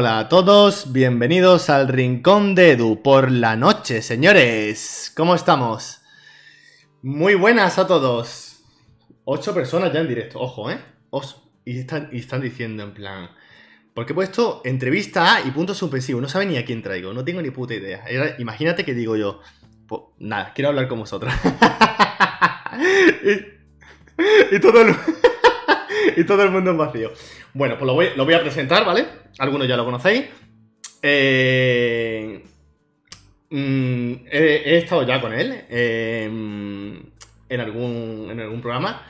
Hola a todos, bienvenidos al Rincón de Edu por la noche, señores. ¿Cómo estamos? Muy buenas a todos. Ocho personas ya en directo, ojo, ¿eh? Y están, y están diciendo en plan... Porque he puesto entrevista A y punto suspensivo. No sabe ni a quién traigo, no tengo ni puta idea. imagínate que digo yo, pues, nada, quiero hablar con vosotros. y, todo el, y todo el mundo en vacío. Bueno, pues lo voy, a presentar, ¿vale? Algunos ya lo conocéis. Eh, mm, he, estado ya con él eh, en, algún, en algún programa.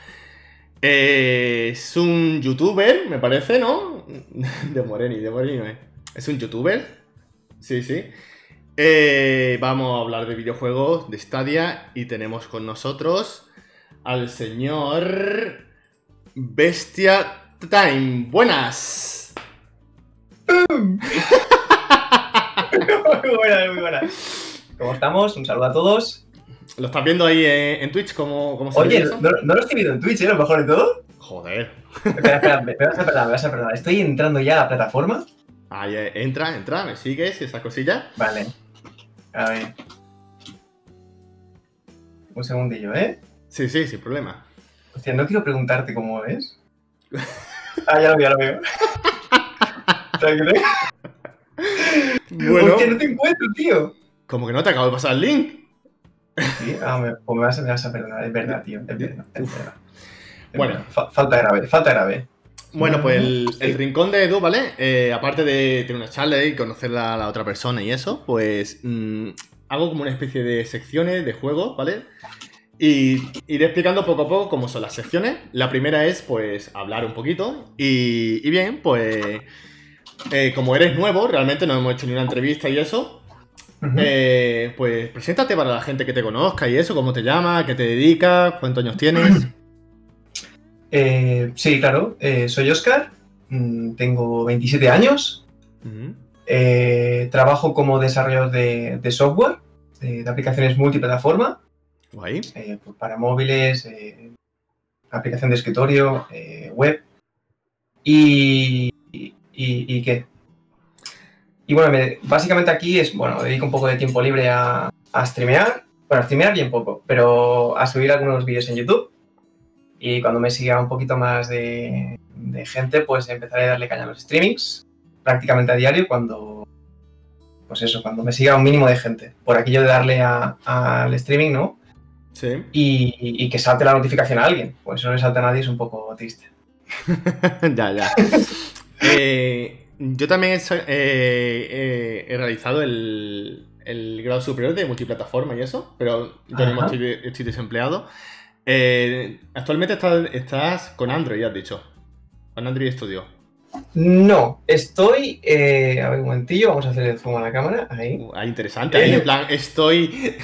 Eh, es un youtuber, me parece, ¿no? De Moreni, de Moreni no es. Es un youtuber. Sí, sí. vamos a hablar de videojuegos, de Stadia, y tenemos con nosotros al señor Bestia Time. Buenas. muy buena, muy buena. ¿Cómo estamos? Un saludo a todos. ¿Lo estás viendo ahí en, Twitch? ¿Cómo, cómo se Oye, no, no, lo estoy viendo en Twitch, ¿eh? Lo mejor de todo. Joder. Espera, espera, me, vas a perdonar, me vas a perdonar. Estoy entrando ya a la plataforma. Ahí, eh, entra, entra, me sigues y esa cosilla. Vale. A ver. Un segundillo, ¿eh? Sí, sí, sin problema. Hostia, no quiero preguntarte cómo es. Ah, ya lo veo, ya lo veo. bueno. Hostia, no te encuentro, tío. Como que no te acabo de pasar el link. Sí, ah, me, pues me, vas, me vas a perdonar, es verdad, tío. Es verdad, es verdad. bueno, falta grave, falta grave. Bueno, pues el, el, rincón de Edu, ¿vale? Eh, aparte de tener una charla y conocer a la otra persona y eso, pues mm, hago como una especie de secciones de juegos, ¿vale? Y iré explicando poco a poco cómo son las secciones. La primera es, pues, hablar un poquito. Y, bien, pues, eh, como eres nuevo, realmente no hemos hecho ni una entrevista y eso. Eh, pues, preséntate para la gente que te conozca y eso, cómo te llamas, qué te dedicas, cuántos años tienes. Eh, sí, claro. soy Oscar, mm, tengo 27 años. trabajo como desarrollador de, software, de aplicaciones multiplataforma. Eh, pues para móviles, eh, aplicación de escritorio, eh, web. Y, y, qué? Y bueno, básicamente aquí es, bueno, dedico un poco de tiempo libre a, a streamear. Bueno, a streamear bien poco, pero a subir algunos vídeos en YouTube. Y cuando me siga un poquito más de, gente, pues empezaré a darle caña a los streamings prácticamente a diario cuando, pues eso, cuando me siga un mínimo de gente. Por aquello de darle al streaming, ¿no? Y, que salte la notificación a alguien. Pues si no le salta a nadie es un poco triste. ya, ya. Eh, yo también he, realizado el, grado superior de multiplataforma y eso, pero yo mismo estoy, desempleado. Eh, actualmente estás, con Android, ya has dicho. Con Android Studio. No, estoy. Eh, a ver un momentillo, vamos a hacer el zoom a la cámara. Ahí. Uh, ah, interesante. Ahí, en plan, estoy.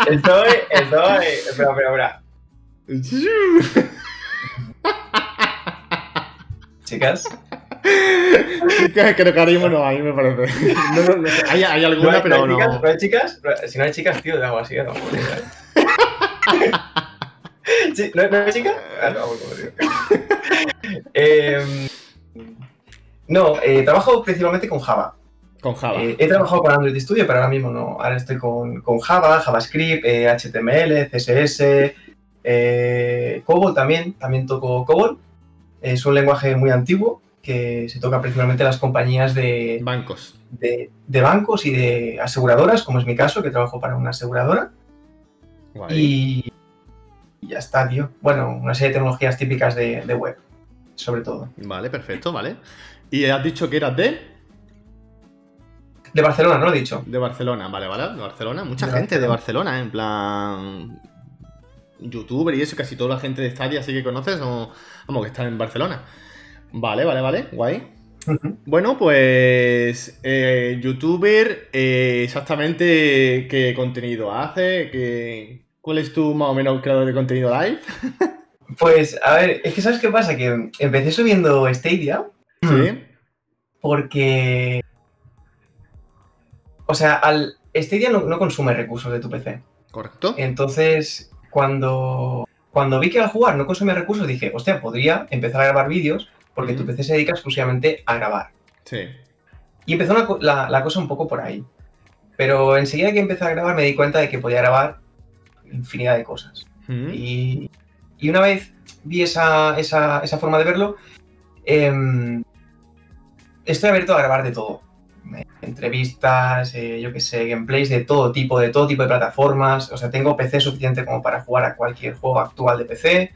Estoy, estoy. Espera, espera, espera. Chicas. Chicas, creo que ahora mismo no hay, me parece. No, no, hay, hay, alguna, pero no. ¿No hay chicas? Si no hay chicas, tío, de algo así, ¿no? ¿Sí? ¿No, hay chicas? Ah, no, digo. eh, no, eh, trabajo principalmente con Java. Con Java. Eh, he trabajado con Android Studio, pero ahora mismo no. Ahora estoy con, Java, JavaScript, HTML, eh, CSS, eh, COBOL también. También toco COBOL. Es un lenguaje muy antiguo que se toca principalmente en las compañías de bancos. De, bancos y de aseguradoras, como es mi caso, que trabajo para una aseguradora. Y, ya está, tío. Bueno, una serie de tecnologías típicas de, de web, sobre todo. Vale, perfecto, vale. ¿Y has dicho que eras de? De Barcelona, ¿no lo he dicho? De Barcelona, vale, vale. De Barcelona. Mucha gente de Barcelona, en plan. Youtuber y eso, casi toda la gente de Stadia sí que conoces, o, vamos, que están en Barcelona. Vale, vale, vale, guay. Bueno, pues eh, youtuber, eh, exactamente qué contenido hace, ¿Qué, cuál es tu más o menos creador de contenido live. pues, a ver, es que sabes qué pasa, que empecé subiendo Stadia. Sí. Porque o sea, al Stadia no, no, consume recursos de tu PC. Correcto. Entonces, cuando, cuando vi que al jugar no consume recursos, dije, hostia, podría empezar a grabar vídeos porque tu PC se dedica exclusivamente a grabar. Sí. Y empezó la, cosa un poco por ahí. Pero enseguida que empecé a grabar me di cuenta de que podía grabar infinidad de cosas. y, una vez vi esa, forma de verlo, em, estoy abierto a grabar de todo. Entrevistas, eh, yo qué sé, gameplays de todo tipo, de todo tipo de plataformas. O sea, tengo PC suficiente como para jugar a cualquier juego actual de PC.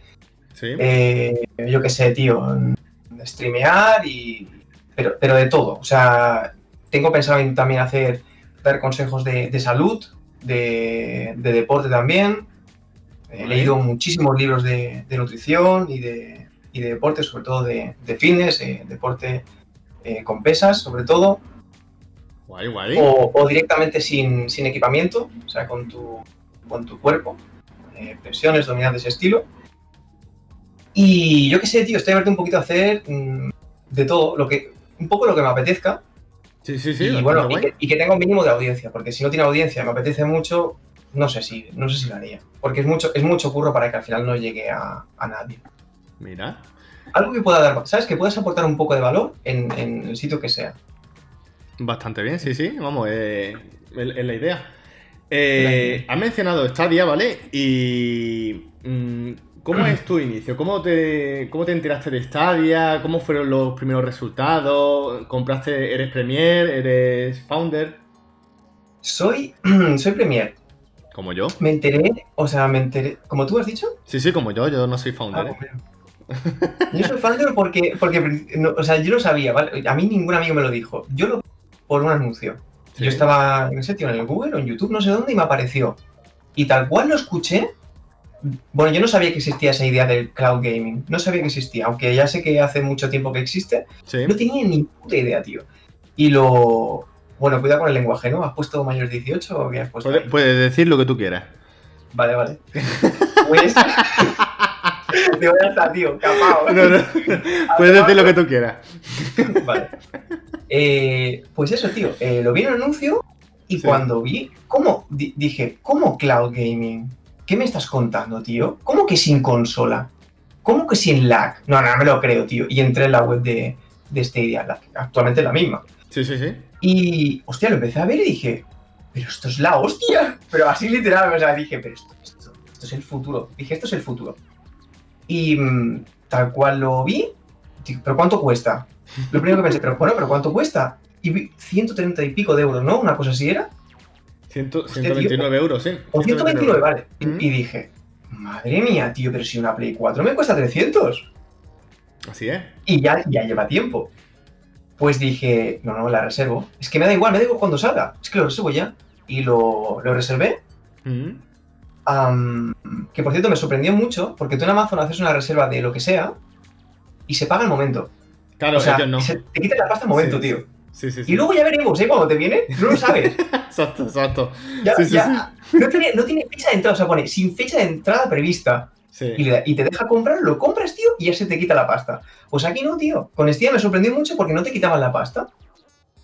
Eh, yo qué sé, tío, streamear y... Pero, pero de todo. O sea, tengo pensado también hacer, dar consejos de, salud, de, deporte también. He leído muchísimos libros de, nutrición y de, y de deporte, sobre todo de, fitness, eh, deporte eh, con pesas, sobre todo. Guay, guay. O, directamente sin, equipamiento, o sea, con tu, con tu cuerpo. Eh, pensiones, de ese estilo. Y yo qué sé, tío, estoy abierto un poquito a hacer mm, de todo, lo que, un poco lo que me apetezca. Sí, sí, sí. Y bueno, y que, tenga un mínimo de audiencia, porque si no tiene audiencia, me apetece mucho, no sé si, no sé si lo haría. Porque es mucho, es mucho curro para que al final no llegue a, nadie. Mira. Algo que pueda dar, ¿sabes? Que puedas aportar un poco de valor en, el sitio que sea. Bastante bien, sí, sí, vamos, eh, es la idea. Eh, has mencionado Stadia, ¿vale? Y mm, ¿Cómo es tu inicio? ¿Cómo te, ¿Cómo te enteraste de Stadia? ¿Cómo fueron los primeros resultados? ¿Compraste, eres Premier? ¿Eres Founder? Soy, soy Premier. ¿Como yo? Me enteré, o sea, me enteré, ¿como tú has dicho? Sí, sí, como yo, yo no soy Founder. Ah, pues yo soy Founder porque, porque o sea, yo lo sabía, ¿vale? A mí ningún amigo me lo dijo. Yo lo por un anuncio. Yo estaba, no sé, tío, en el Google o en YouTube, no sé dónde, y me apareció. Y tal cual lo escuché, bueno, yo no sabía que existía esa idea del cloud gaming. No sabía que existía, aunque ya sé que hace mucho tiempo que existe. No tenía ni puta idea, tío. Y lo. Bueno, cuida con el lenguaje, ¿no? ¿Has puesto mayores 18 o qué has puesto? Puedes, decir lo que tú quieras. Vale, vale. Pues. Digo, ya está, tío, capao. Puedes decir lo que tú quieras. vale. Eh, pues eso, tío. Eh, lo vi en el anuncio y cuando vi. ¿Cómo? dije, ¿cómo cloud gaming? ¿Qué me estás contando, tío? ¿Cómo que sin consola? ¿Cómo que sin lag? No, no, no me lo creo, tío. Y entré en la web de, de Stadia, actualmente la misma. Sí, sí, sí. Y, hostia, lo empecé a ver y dije, pero esto es la hostia. Pero así literal, o sea, dije, pero esto, esto, es el futuro. Dije, esto es el futuro. Y mm, tal cual lo vi, pero ¿cuánto cuesta? Lo primero que pensé, pero bueno, pero ¿cuánto cuesta? Y vi 130 y pico de euros, ¿no? Una cosa así era. 129 euros, sí. O 129, vale. Y dije, madre mía, tío, pero si una Play 4 me cuesta 300. Así es. Y ya, ya lleva tiempo. Pues dije, no, no, la reservo. Es que me da igual, me da igual cuando salga. Es que lo reservo ya. Y lo, lo reservé. Que por cierto me sorprendió mucho, porque tú en Amazon haces una reserva de lo que sea y se paga el momento. Claro, o sea, no. Se, te quita la pasta al momento, tío. Sí, sí, sí. Y luego ya veremos, ¿eh? Cuando te viene, no lo sabes. exacto, exacto. Ya, ya, no, tiene, no, tiene, fecha de entrada, o sea, pone sin fecha de entrada prevista. Y, y, te deja comprar, lo compras, tío, y ya se te quita la pasta. Pues aquí no, tío. Con este me sorprendió mucho porque no te quitaban la pasta.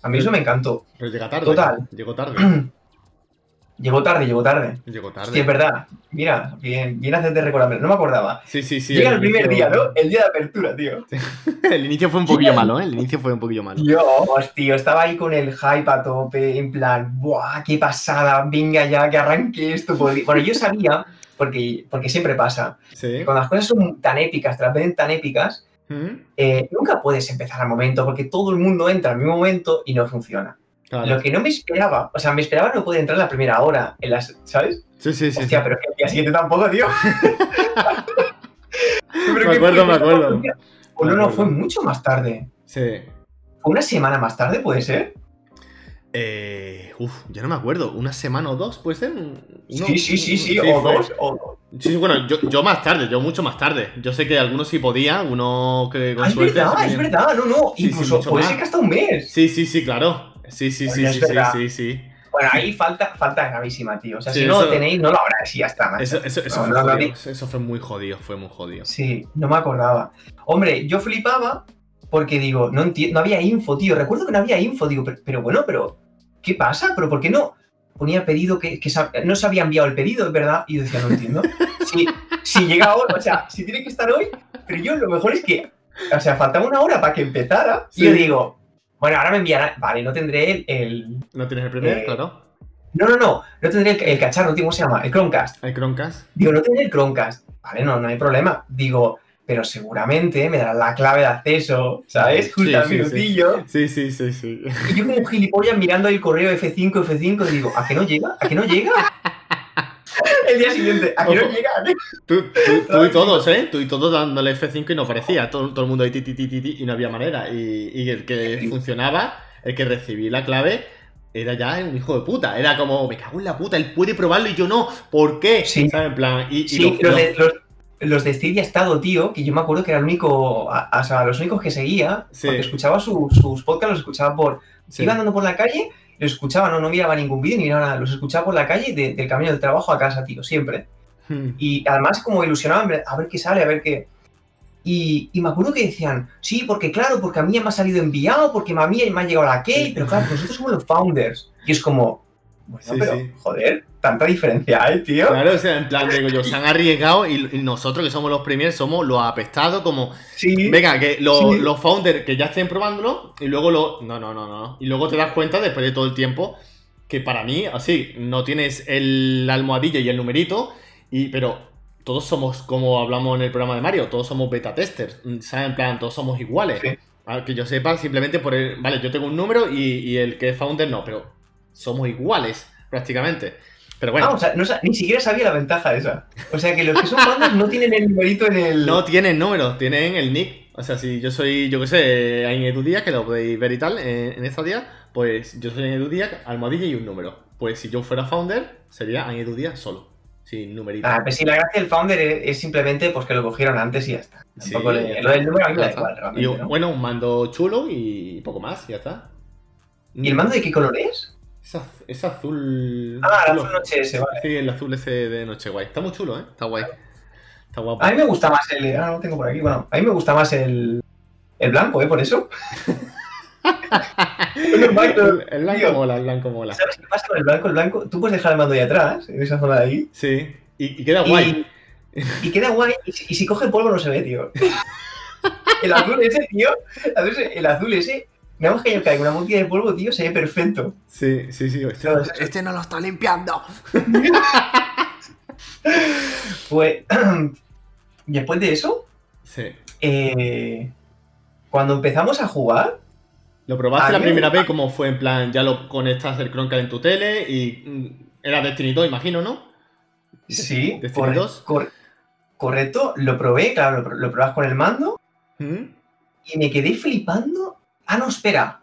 A mí eso me encantó. Pero llega tarde. Total. Llegó tarde. Llegó tarde, llegó tarde. Llegó tarde. Sí, es verdad. Mira, bien, bien hacerte recordar. No me acordaba. Sí, sí, sí. Llega el, primer día, ¿no? El día de apertura, tío. el inicio fue un poquillo malo, ¿eh? El inicio fue un poquillo malo. Yo, tío, estaba ahí con el hype a tope, en plan, ¡buah, qué pasada! Venga ya, que arranque esto. Bueno, yo sabía, porque, porque siempre pasa, ¿Sí? cuando las cosas son tan épicas, te las ven tan épicas, ¿Mm? eh, nunca puedes empezar al momento, porque todo el mundo entra al mismo momento y no funciona. Lo que no me esperaba, o sea, me esperaba no poder entrar la primera hora en las, ¿sabes? Sí, sí, sí. Hostia, pero que el día siguiente tampoco, tío. me acuerdo, me acuerdo. O no, no, fue mucho más tarde. Sí. ¿Fue una semana más tarde, puede ser? Eh, uf, ya no me acuerdo. ¿Una semana o dos, puede ser? sí, sí, sí, sí, o dos, o dos. Sí, bueno, yo, yo, más tarde, yo mucho más tarde. Yo sé que algunos sí podían, uno que con ah, Es verdad, es verdad, no, no. Incluso puede ser que hasta un mes. Sí, sí, sí, claro. Sí, sí, sí, sí, sí, sí, Bueno, ahí falta, falta gravísima, tío. O sea, si no lo tenéis, no lo habrá, y ya está. Eso, eso, eso, fue eso, fue muy jodido, fue muy jodido. Sí, no me acordaba. Hombre, yo flipaba porque digo, no, no había info, tío. Recuerdo que no había info, digo, pero, bueno, pero ¿qué pasa? ¿Pero por qué no? Ponía pedido que, no se había enviado el pedido, es verdad. Y yo decía, no entiendo. si, si llega ahora, o sea, si tiene que estar hoy, pero yo lo mejor es que, o sea, faltaba una hora para que empezara. Y yo digo, Bueno, ahora me enviará. Vale, no tendré el. ¿No tienes el primer? Eh, claro. No, no, no. No tendré el, cacharro, ¿cómo se llama? El Chromecast. El Chromecast. Digo, no tendré el Chromecast. Vale, no, no hay problema. Digo, pero seguramente me dará la clave de acceso, ¿sabes? Justo al minutillo. Sí. sí, sí, sí, Y yo como un gilipollas mirando el correo F5, F5, digo, ¿a qué no llega? ¿A qué no llega? el día siguiente, ¿a qué no llega? Tú, y todos, ¿eh? Tú y todos dándole F5 y no parecía. Todo, todo el mundo ahí ti, ti, ti, y no había manera. Y, y el que funcionaba, el que recibí la clave, era ya un hijo de puta. Era como, me cago en la puta, él puede probarlo y yo no. ¿Por qué? Sí. ¿Sabes? En plan, y, sí, los, los de Stadia Estado, tío, que yo me acuerdo que era el único, o sea, los únicos que seguía, porque escuchaba sus podcasts, los escuchaba por... Iba andando por la calle, los escuchaba, no, no miraba ningún vídeo ni nada, los escuchaba por la calle del camino del trabajo a casa, tío, siempre. Hmm. Y además como ilusionaba a ver qué sale, a ver qué... Y, me acuerdo que decían, sí, porque claro, porque a mí me ha salido enviado, porque a mí me ha llegado la key, pero claro, nosotros somos los founders. Y es como, bueno, pero, joder, tanta diferencia hay, tío. Claro, o sea, en plan, digo yo, se han arriesgado y, nosotros que somos los primeros somos los apestados como... Sí. Venga, que los founders que ya estén probándolo y luego lo... No, no, no, no. Y luego te das cuenta después de todo el tiempo que para mí, así, no tienes el almohadilla y el numerito, y, pero todos somos, como hablamos en el programa de Mario, todos somos beta testers, ¿sabes? En plan, todos somos iguales. Que yo sepa, simplemente por el... Vale, yo tengo un número y, y el que es founder no, pero somos iguales, prácticamente. Pero bueno. Ah, o sea, ni siquiera sabía la ventaja esa. O sea, que los que son bandas no tienen el numerito en el. No tienen número, tienen el nick. O sea, si yo soy, yo qué sé, en Edudía, que lo podéis ver y tal, en, esta día, pues yo soy en Edudía, almohadilla y un número. Pues si yo fuera founder, sería en Edudía solo, sin numerito. Ah, pues sí, la gracia del founder es, simplemente pues que lo cogieron antes y ya está. lo del número a mí me da igual, realmente. Y bueno, un mando chulo y poco más, ya está. ¿Y el mando de qué color es? Es, azul. Ah, el azul noche ese, vale. Sí, el azul ese de noche guay. Está muy chulo, ¿eh? Está guay. Está guapo. A mí me gusta más el. Ah, no lo tengo por aquí. Bueno, a mí me gusta más el. El blanco, ¿eh? Por eso. el, blanco mola, el blanco mola. ¿Sabes qué pasa con el blanco? El blanco, tú puedes dejar el mando ahí atrás, en esa zona de ahí. Sí, y, queda guay. Y, queda guay, y, si coge polvo no se ve, tío. el azul ese, tío, el azul ese Nada más que yo caiga una montilla de polvo, tío, se ve perfecto. Sí, sí, sí. Este, este no lo está limpiando. pues, después de eso, sí. Eh, cuando empezamos a jugar... ¿Lo probaste la primera vez? ¿Cómo fue? En plan, ya lo conectas el Chromecast en tu tele y mm, era Destiny 2, imagino, ¿no? Sí, Destiny 2. correcto, lo probé, claro, lo, lo probas con el mando. ¿Mm? Y me quedé flipando Ah, no, espera.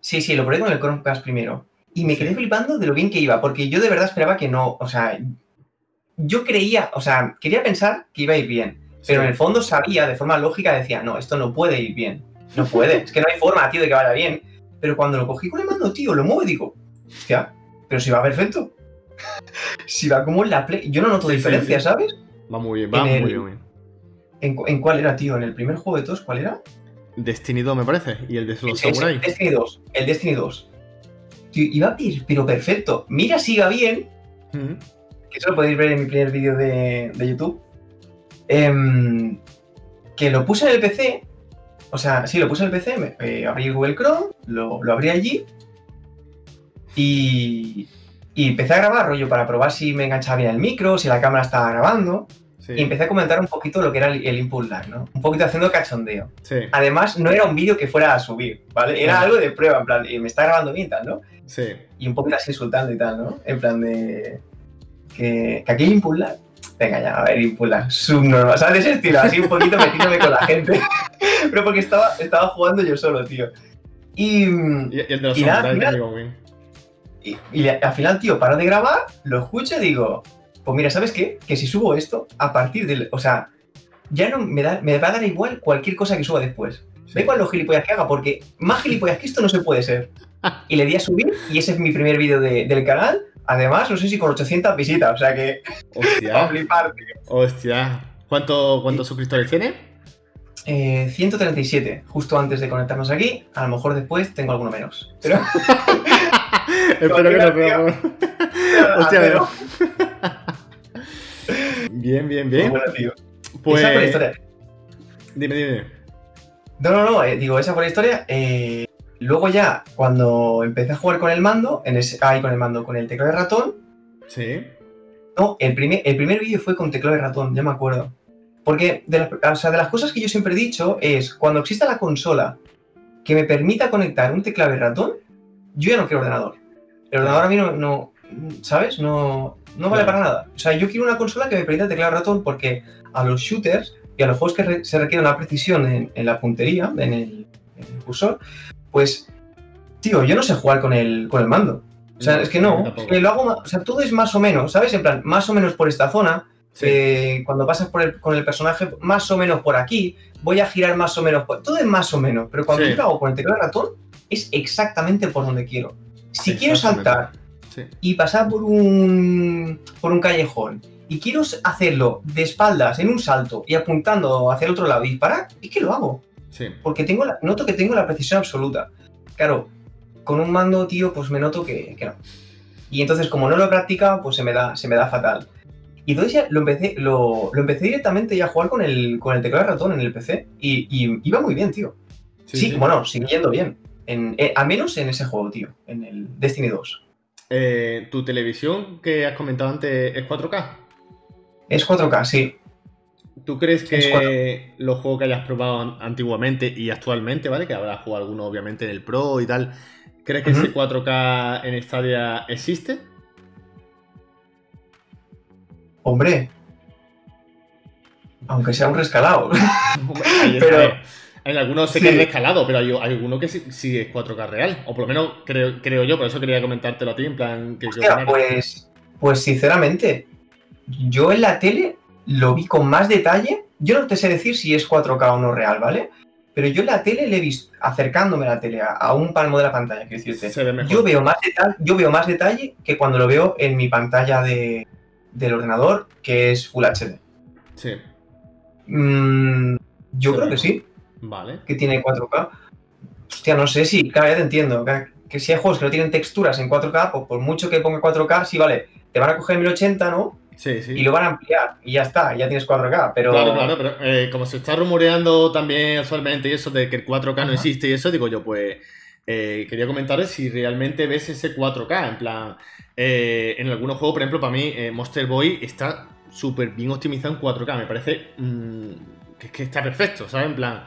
Sí, sí, lo probé con el Chromecast primero. Y me quedé flipando de lo bien que iba, porque yo de verdad esperaba que no, o sea, yo creía, o sea, quería pensar que iba a ir bien, pero en el fondo sabía, de forma lógica, decía, no, esto no puede ir bien. No puede, es que no hay forma, tío, de que vaya bien. Pero cuando lo cogí con el mando, tío, lo muevo y digo, hostia, pero si va perfecto. si va como en la Play. Yo no noto diferencia, ¿sabes? Va muy bien, va muy bien. ¿En, ¿En, cuál era, tío? ¿En el primer juego de todos cuál era? Destiny 2, me parece. Y el de Samurai. Destiny 2. El Destiny 2. Tío, iba pero perfecto. Mira si iba bien. Que eso lo podéis ver en mi primer vídeo de, YouTube. Em, que lo puse en el PC. O sea, sí, lo puse en el PC. Eh, abrí Google Chrome, lo, lo abrí allí. Y, y empecé a grabar, rollo, para probar si me enganchaba bien el micro, si la cámara estaba grabando. Y empecé a comentar un poquito lo que era el, input lag, ¿no? Un poquito haciendo cachondeo. Además, no era un vídeo que fuera a subir, ¿vale? Era algo de prueba, en plan, y me está grabando bien, tal, ¿no? Sí. Y un poquito así insultando y tal, ¿no? En plan de. Que, que aquí hay input lag. Venga, ya, a ver, input lag. Subnormal, ¿sabes? Ese estilo, así un poquito metiéndome con la gente. Pero porque estaba, estaba jugando yo solo, tío. Y. Y, y el de los y, nada, y, y al final, tío, paro de grabar, lo escucho y digo, pues mira, ¿sabes qué? Que si subo esto, a partir del. O sea, ya no me, da, me va a dar igual cualquier cosa que suba después. Da igual los gilipollas que haga, porque más gilipollas que esto no se puede ser. Y le di a subir, y ese es mi primer vídeo del canal. Además, no sé si con 800 visitas, o sea que. Hostia. flipar, tío. Hostia. ¿Cuánto, ¿Cuántos suscriptores tiene? Eh, 137, justo antes de conectarnos aquí. A lo mejor después tengo alguno menos. Pero. Espero que no veamos. Hostia. Bien, bien, bien. Bueno, tío. Pues... Esa historia. Dime, dime. No, no, no, eh, digo, esa fue la historia. Eh, Luego ya, cuando empecé a jugar con el mando, en ese, ahí con el mando, con el teclado de ratón. Sí. No, el primer, el primer vídeo fue con teclado de ratón, ya me acuerdo. Porque de, de las cosas que yo siempre he dicho es, cuando exista la consola que me permita conectar un teclado de ratón, yo ya no quiero ordenador. El ordenador a mí no, ¿sabes? No, no vale para nada. O sea, yo quiero una consola que me permita teclado de ratón porque a los shooters y a los juegos que se requiere una precisión en, la puntería, en el, cursor, pues, tío, yo no sé jugar con el, con el mando. O sea, es que no, lo hago, o sea, todo es más o menos, ¿sabes? En plan, más o menos por esta zona, eh, cuando pasas por el, con el personaje, más o menos por aquí, voy a girar más o menos, por, todo es más o menos, pero cuando yo lo hago con el teclado de ratón, es exactamente por donde quiero. Si quiero saltar y pasar por un, por un callejón y quiero hacerlo de espaldas en un salto y apuntando hacia el otro lado y disparar, es que lo hago. Porque tengo la, noto que tengo la precisión absoluta. Claro, con un mando, tío, pues me noto que, no. Y entonces, como no lo he practicado, pues se me da, se me da fatal. Y entonces ya lo empecé, lo, empecé directamente ya a jugar con el, con el teclado de ratón en el PC. Y, iba muy bien, tío. Sí, bueno, sigue yendo bien. En, eh, a menos en ese juego, tío. En el Destiny 2. Eh, ¿Tu televisión que has comentado antes es 4K? Es 4K, sí. ¿Tú crees que los juegos que hayas probado antiguamente y actualmente, ¿vale? Que habrás jugado alguno obviamente en el Pro y tal. ¿Crees que ese 4K en Stadia existe? Hombre. Aunque sea un rescalado. pero, en algunos sé que es rescalado, pero hay, alguno que sí, es 4K real. O por lo menos creo, creo yo, por eso quería comentártelo a ti, en plan. Que pues, pues sinceramente, yo en la tele lo vi con más detalle. Yo no te sé decir si es 4K o no real, ¿vale? Pero yo en la tele le he visto, acercándome a la tele a, un palmo de la pantalla, quiero decirte. Yo veo, más detalle, yo veo más detalle que cuando lo veo en mi pantalla de, del ordenador, que es Full HD. Sí. Mm, yo creo que sí. Vale. Que tiene 4K. Hostia, no sé si, claro, ya te entiendo. Que, si hay juegos que no tienen texturas en 4K, pues por mucho que ponga 4K, sí, vale, te van a coger 1080, ¿no? Y lo van a ampliar y ya está, ya tienes 4K, pero... Claro, claro, pero eh, como se está rumoreando también actualmente eso de que el 4K no existe y eso, digo yo, pues eh, quería comentarles si realmente ves ese 4K, en plan, eh, en algunos juegos, por ejemplo, para mí Monster Boy está súper bien optimizado en 4K, me parece mm, que, está perfecto, ¿sabes? En plan,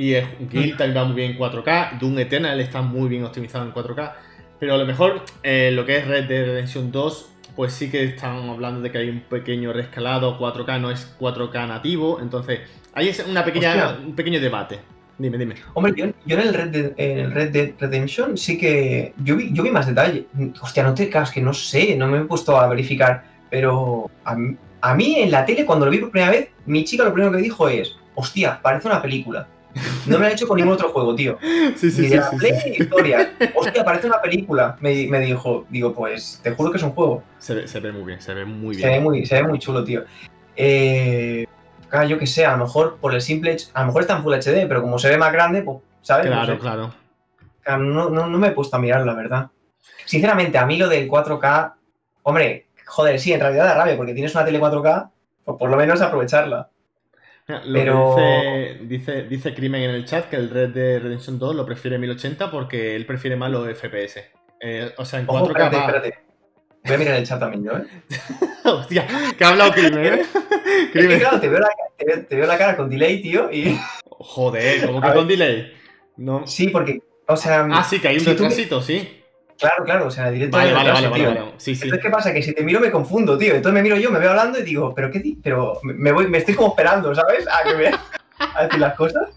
y Guild también va muy bien en 4K, Doom Eternal está muy bien optimizado en 4K, pero a lo mejor lo que es Red Dead Redemption 2 pues sí que están hablando de que hay un pequeño rescalado 4K, no es 4K nativo, entonces hay una pequeña, un pequeño debate. Dime, dime. Hombre, yo, en, el Red Dead, en el Red Dead Redemption sí que. Yo vi, yo vi más detalle. Hostia, no te cagas que no sé, no me he puesto a verificar. Pero a, a mí en la tele, cuando lo vi por primera vez, mi chica lo primero que dijo es: Hostia, parece una película. No me lo ha hecho con ningún otro juego, tío. Sí, sí, sí, sí, historia. Hostia, parece una película. Me, me, dijo, digo, pues te juro que es un juego. Se ve, se ve muy bien, se ve muy bien. Se ve muy, se ve muy chulo, tío. Eh, yo que sé, a lo mejor por el simple a lo mejor está en Full HD, pero como se ve más grande, pues, ¿sabes? Claro, claro. No, no, no, me he puesto a mirar, la verdad. Sinceramente, a mí lo del 4K, hombre, joder, sí, en realidad da rabia, porque tienes una tele 4K, pues por lo menos aprovecharla. Pero... dice, dice, Crimen en el chat que el Red de Redemption 2 lo prefiere 1080 porque él prefiere más los FPS. Eh, o sea, en 4K. espérate, espérate. Voy a mirar el chat también yo, ¿eh? Hostia, que ha hablado Crimen, ¿eh? Crimen. claro, te veo, la, te, veo, la, cara con delay, tío, y. Joder, ¿cómo que con delay? No. Sí, porque. O sea. Ah, sí, que hay un retrasito, sí. Claro, claro, o sea, directo. Vale, vale, vale, vale, Sí, sí. Entonces, ¿qué pasa? Que si te miro me confundo, tío. Entonces me miro yo, me veo hablando y digo, ¿pero qué? Pero me, voy, me estoy como esperando, ¿sabes? A que me a decir las cosas.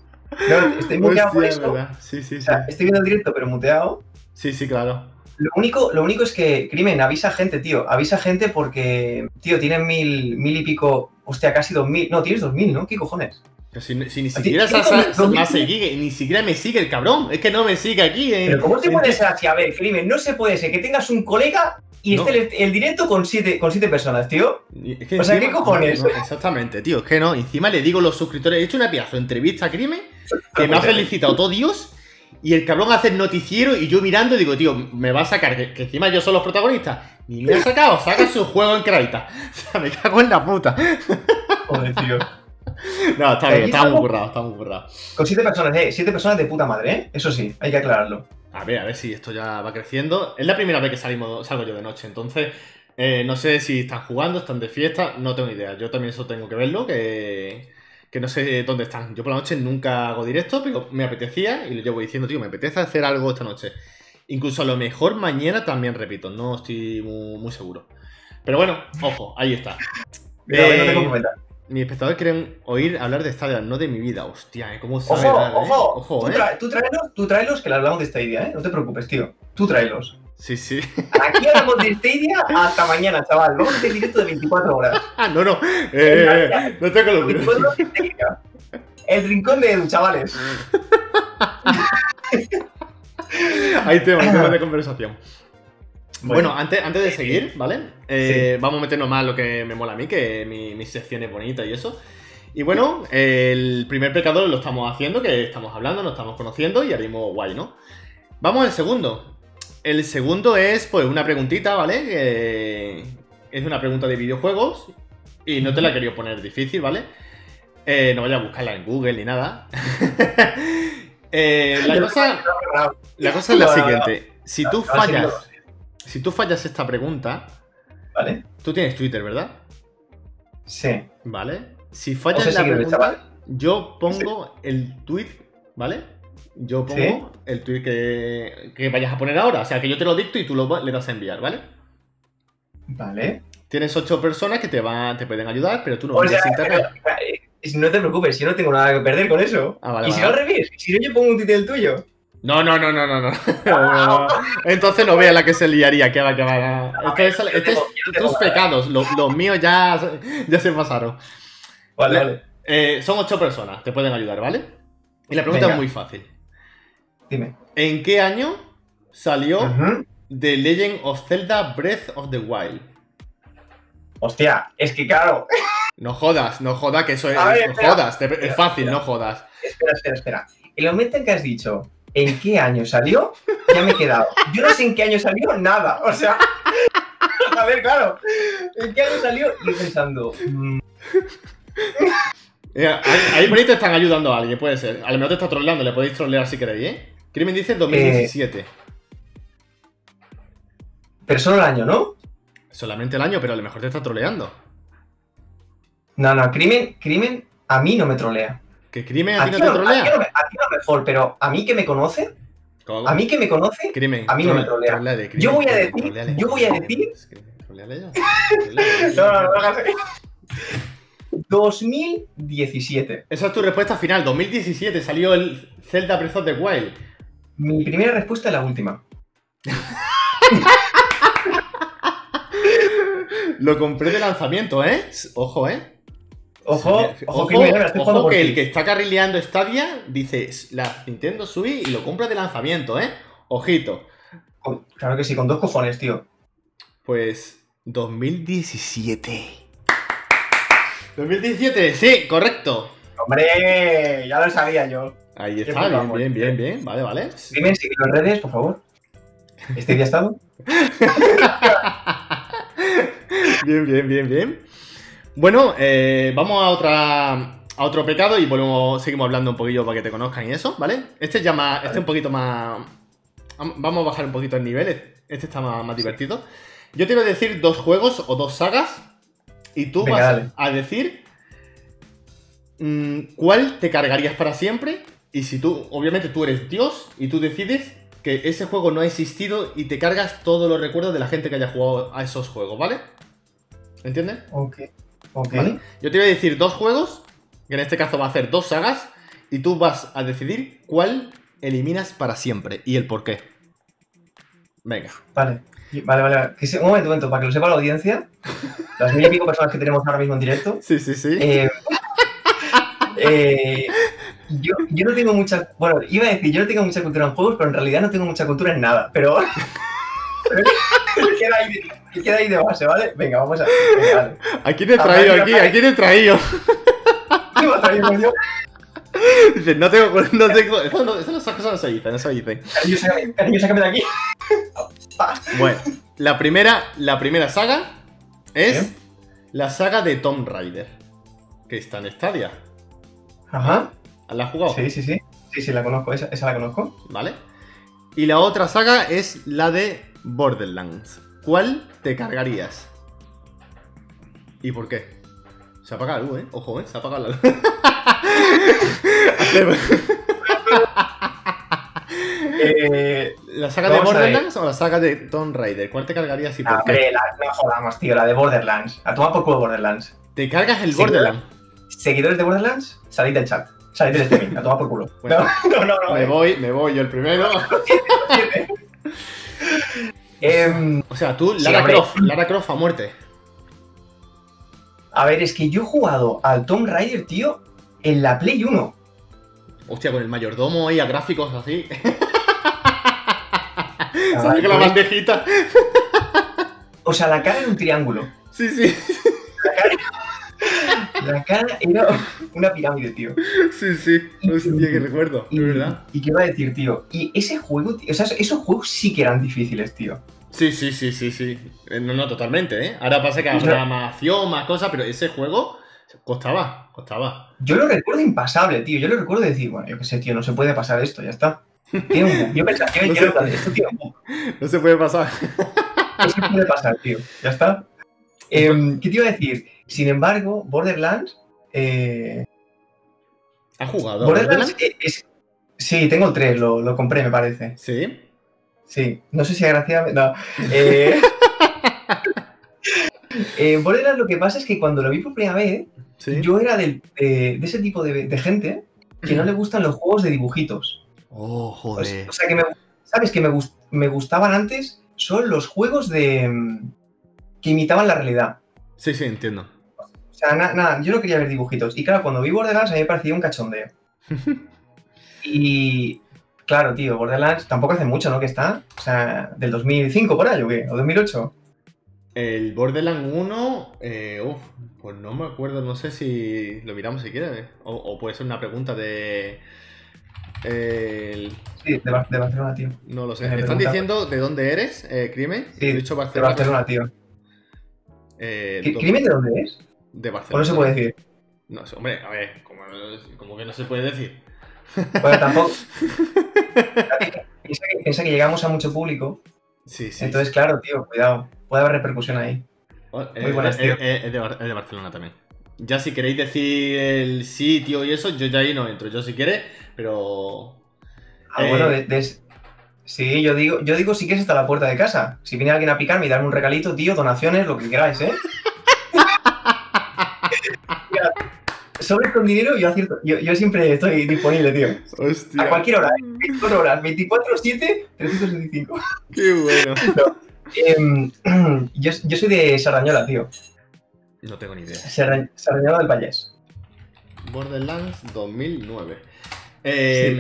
No, estoy muteado por esto. Sí, sí, sí. O sea, estoy viendo el directo, pero muteado. Sí, sí, claro. Lo único, lo único es que, Crimen, avisa gente, tío. Avisa gente porque, tío, tienen mil, mil y pico. Hostia, casi dos mil. No, tienes dos mil, ¿no? ¿Qué cojones? Si, ni siquiera me sigue, ni siquiera me sigue el cabrón. Es que no me sigue aquí. Pero ¿cómo se puede ser así? A ver, crimen, no se puede ser que tengas un colega y esté el, directo con siete, con siete personas, tío. o sea, ¿qué cojones? exactamente, tío. Es que no. Encima le digo a los suscriptores, he hecho una piazo entrevista a crimen que me ha felicitado todo Dios. Y el cabrón hace el noticiero y yo mirando digo, tío, me va a sacar, que, encima yo soy los protagonistas. Ni me ha sacado, saca su juego en Kraita. O sea, me cago en la puta. Joder, tío. No, está bien, está muy currado, está muy currado. Con siete personas, eh, siete personas de puta madre, ¿eh? Eso sí, hay que aclararlo. A ver, a ver si esto ya va creciendo. Es la primera vez que salimos, salgo yo de noche, entonces eh, no sé si están jugando, están de fiesta, no tengo idea. Yo también eso tengo que verlo, que, que no sé dónde están. Yo por la noche nunca hago directo, pero me apetecía y lo llevo diciendo, tío, me apetece hacer algo esta noche. Incluso a lo mejor mañana también repito, no estoy muy, seguro. Pero bueno, ojo, ahí está. Eh, mis espectadores quieren oír hablar de Stadia, no de mi vida. Hostia, ¿eh? ¿cómo se Ojo, ojo, ojo, tú, ¿eh? tú, tráelos, tú tráelos que le hablamos de Stadia, ¿eh? No te preocupes, tío. Tú tráelos. Sí, sí. Aquí hablamos de Stadia hasta mañana, chaval. Vamos a hacer directo de 24 horas. Ah, no, no. Eh, no tengo lo El rincón de Edu, chavales. Hay temas, temas de conversación. Bueno, antes, antes de seguir, ¿vale? Eh, vamos a meternos más lo que me mola a mí, que mi, mis secciones bonitas y eso. Y bueno, el primer pecador lo estamos haciendo, que estamos hablando, nos estamos conociendo y haremos guay, ¿no? Vamos al segundo. El segundo es, pues, una preguntita, ¿vale? Que es una pregunta de videojuegos y no te la he querido poner difícil, ¿vale? Eh, no vaya a buscarla en Google ni nada. Eh, la, cosa, la cosa es la siguiente. Si tú fallas si tú fallas esta pregunta. Vale. Tú tienes Twitter, ¿verdad? Sí. Vale. Si fallas la pregunta, yo pongo el tweet, ¿vale? Yo pongo el tweet que, vayas a poner ahora. O sea, que yo te lo dicto y tú lo, le das a enviar, ¿vale? Vale. Tienes ocho personas que te van, te pueden ayudar, pero tú no vas a internet. No te preocupes, yo no tengo nada que perder con eso. Ah, vale, y si no al revés, si no yo pongo un tweet del tuyo. No, no, no, no, no, no. Entonces no vea la que se liaría, que va, que va. Esto es, tus pecados, los, míos ya, ya se pasaron. Vale, vale. Eh, son ocho personas, te pueden ayudar, ¿vale? Y la pregunta es muy fácil. Dime. ¿En qué año salió The Legend of Zelda Breath of the Wild? Hostia, es que claro. No jodas, no jodas, que eso es. no jodas, es fácil, no jodas. Espera, espera, espera. El momento en que has dicho en qué año salió, ya me he quedado. Yo no sé en qué año salió nada. O sea, a ver, claro, en qué año salió y pensando. Mm. ahí, por ahí te están ayudando a alguien, puede ser. A lo mejor te está troleando, le podéis trolear si queréis, ¿eh? Crimen dice 2017. Eh, pero solo el año, ¿no? Solamente el año, pero a lo mejor te está troleando. No, no, crimen, crimen a mí no me trolea. ¿Que crimen a ti no te trolea? A ti, no, pero a mí que me conoce, a mí que me conoce, a mí no me trolea. yo voy a decir, yo voy a decir... no, no, no, no, 2017. Esa es tu respuesta final. 2017 salió el Zelda Breath of the Wild. Mi primera respuesta es la última. Lo compré de lanzamiento, ¿eh? Ojo, ¿eh? Ojo, ojo, que, el que está carrileando Stadia dice la Nintendo Switch y lo compra de lanzamiento, ¿eh? Ojito. Claro que sí, con dos cojones, tío. Pues 2017. 2017, sí, correcto. Hombre, ya lo sabía yo. Ahí está, bien, bien, bien, bien, Vale, vale. Dime, sigue las redes, por favor. ¿Este día estado? bien, bien, bien, bien. Bueno, eh, vamos a otra a otro pecado y volvemos, seguimos hablando un poquillo para que te conozcan y eso, ¿vale? Este es ya más, este es un poquito más... Vamos a bajar un poquito el nivel, este está más, divertido. Yo te voy a decir dos juegos o dos sagas y tú vas a decir mm, cuál te cargarías para siempre y si tú, obviamente tú eres Dios y tú decides que ese juego no ha existido y te cargas todos los recuerdos de la gente que haya jugado a esos juegos, ¿vale? ¿Entiendes? Ok. Yo te voy a decir dos juegos, que en este caso va a ser dos sagas, y tú vas a decidir cuál eliminas para siempre y el por qué. Venga. Vale. Vale, vale. un momento, un momento, para que lo sepa la audiencia, las mil y pico personas que tenemos ahora mismo en directo. Sí, sí, sí. Eh, eh, yo, yo, no tengo mucha. Bueno, iba a decir, yo no tengo mucha cultura en juegos, pero en realidad no tengo mucha cultura en nada. Pero. queda, ahí, queda ahí de base, ¿vale? Venga, vamos a. Venga, ¿A quién he traído aquí? ¿A quién he traído? ¿Qué me ha traído yo? Dice, no tengo. No tengo eso no, esas cosas no se dicen, no se dicen. Cariño, sácame de aquí. bueno, la primera, la primera saga es la saga de Tomb Raider. Que está en Stadia. Ajá. ¿La has jugado? Sí, sí, sí. Sí, sí, la conozco. Esa, esa la conozco. Vale. Y la otra saga es la de Borderlands. ¿Cuál te cargarías? ¿Y por qué? Se apaga la luz, ¿eh? Ojo, ¿eh? Se apaga la luz. eh, ¿La saga de Borderlands o la saga de Tomb Raider? ¿Cuál te cargarías y por qué? Hombre, la, no jodamos, tío, la de Borderlands. A tomar por culo Borderlands. ¿Te cargas el Borderlands? Seguidores de Borderlands, salid del chat. Salid del streaming, a tomar por culo. no, no, no, no. Me eh. voy, me voy yo el primero. eh, o sea, tú, Lara, Croft, Lara Croft a muerte. A ver, es que yo he jugado al Tomb Raider, tío, en la Play 1. Hostia, con el mayordomo y a gráficos así. ¿Sabes que la pues. bandejita? o sea, la cara era un triángulo. Sí, sí. La cara, era una pirámide, tío. Sí, sí. Hostia, que recuerdo, y, verdad. ¿Y qué iba a decir, tío? Y ese juego, tío, o sea, esos juegos sí que eran difíciles, tío. Sí, sí, sí, sí, sí. Eh, no, no, totalmente, ¿eh? Ahora pasa que habrá más acción, más cosas, pero ese juego costaba, costaba. Yo lo recuerdo impasable, tío. Yo lo recuerdo decir, bueno, yo qué sé, tío, no se puede pasar esto, ya está. Tiene un Yo pensaba, yo, no, se... esto un No se puede pasar. No se puede pasar, tío. Ya está. Em, ¿Qué te iba a decir? Sin embargo, Borderlands. Eh... ¿Has jugado? Borderlands, es... Sí, tengo el 3, lo, lo compré, me parece. ¿Sí? Sí, no sé si agraciadamente. No. Eh... eh, Borderlands lo que pasa es que cuando lo vi por primera vez, yo era de, ese tipo de, gente que no le gustan los juegos de dibujitos. Oh, joder. O, sea, que me, ¿sabes? Que me, me, gustaban antes son los juegos de que imitaban la realidad. Sí, sí, entiendo. O sea, nada, yo no quería ver dibujitos. Y claro, cuando vi Borderlands a mí me parecía un cachondeo. y Claro, tío, Borderlands tampoco hace mucho, ¿no? Que está. O sea, del 2005 por ahí, ¿o qué? ¿O 2008? El Borderlands 1, eh, uf, pues no me acuerdo, no sé si lo miramos si quieres. ¿eh? O, puede ser una pregunta de. Sí, de, Barcelona, tío. No lo sé. ¿Me están diciendo de dónde eres, eh, Crimen? Sí, He dicho Barcelona. de Barcelona, tío. Eh, ¿Crimen de dónde es? De Barcelona. ¿O no se puede decir? No sé, hombre, a ver, como que no se puede decir? Bueno, tampoco. piensa, que, llegamos a mucho público. Sí, sí. Entonces, claro, tío, cuidado. Puede haber repercusión ahí. Oh, Muy buenas, tío. Es, de, Barcelona también. Ya si queréis decir el sitio y eso, yo ya ahí no entro. Yo si quieres, pero. Ah, bueno, eh, sí, yo digo, yo digo si quieres hasta la puerta de casa. Si viene alguien a picarme y darme un regalito, tío, donaciones, lo que queráis, ¿eh? Sobre con dinero, yo, acierto, yo, yo, siempre estoy disponible, tío. A cualquier hora, 24 ¿eh? horas, 24-7, 365. Qué bueno. Em, yo, yo, soy de Sardañola, tío. No tengo ni idea. Sardañola del Vallés. Borderlands 2009. Eh,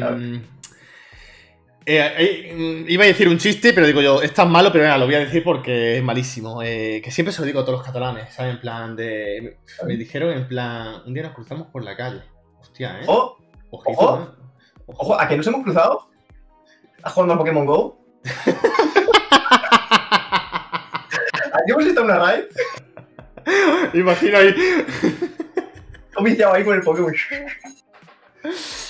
eh, eh, iba a decir un chiste, pero digo yo, es tan malo, pero lo voy a decir porque es malísimo. Eh, que siempre se lo digo a todos los catalanes, ¿sabes? En plan de. Me dijeron en plan. Un día nos cruzamos por la calle. Hostia, ¿eh? ¡Oh! ojo, ojo, ¿a que nos hemos cruzado? ¿Has jugado a Pokémon Go? ¿Aquí hemos estado en una raid? Imagina ahí. He ahí con el Pokémon.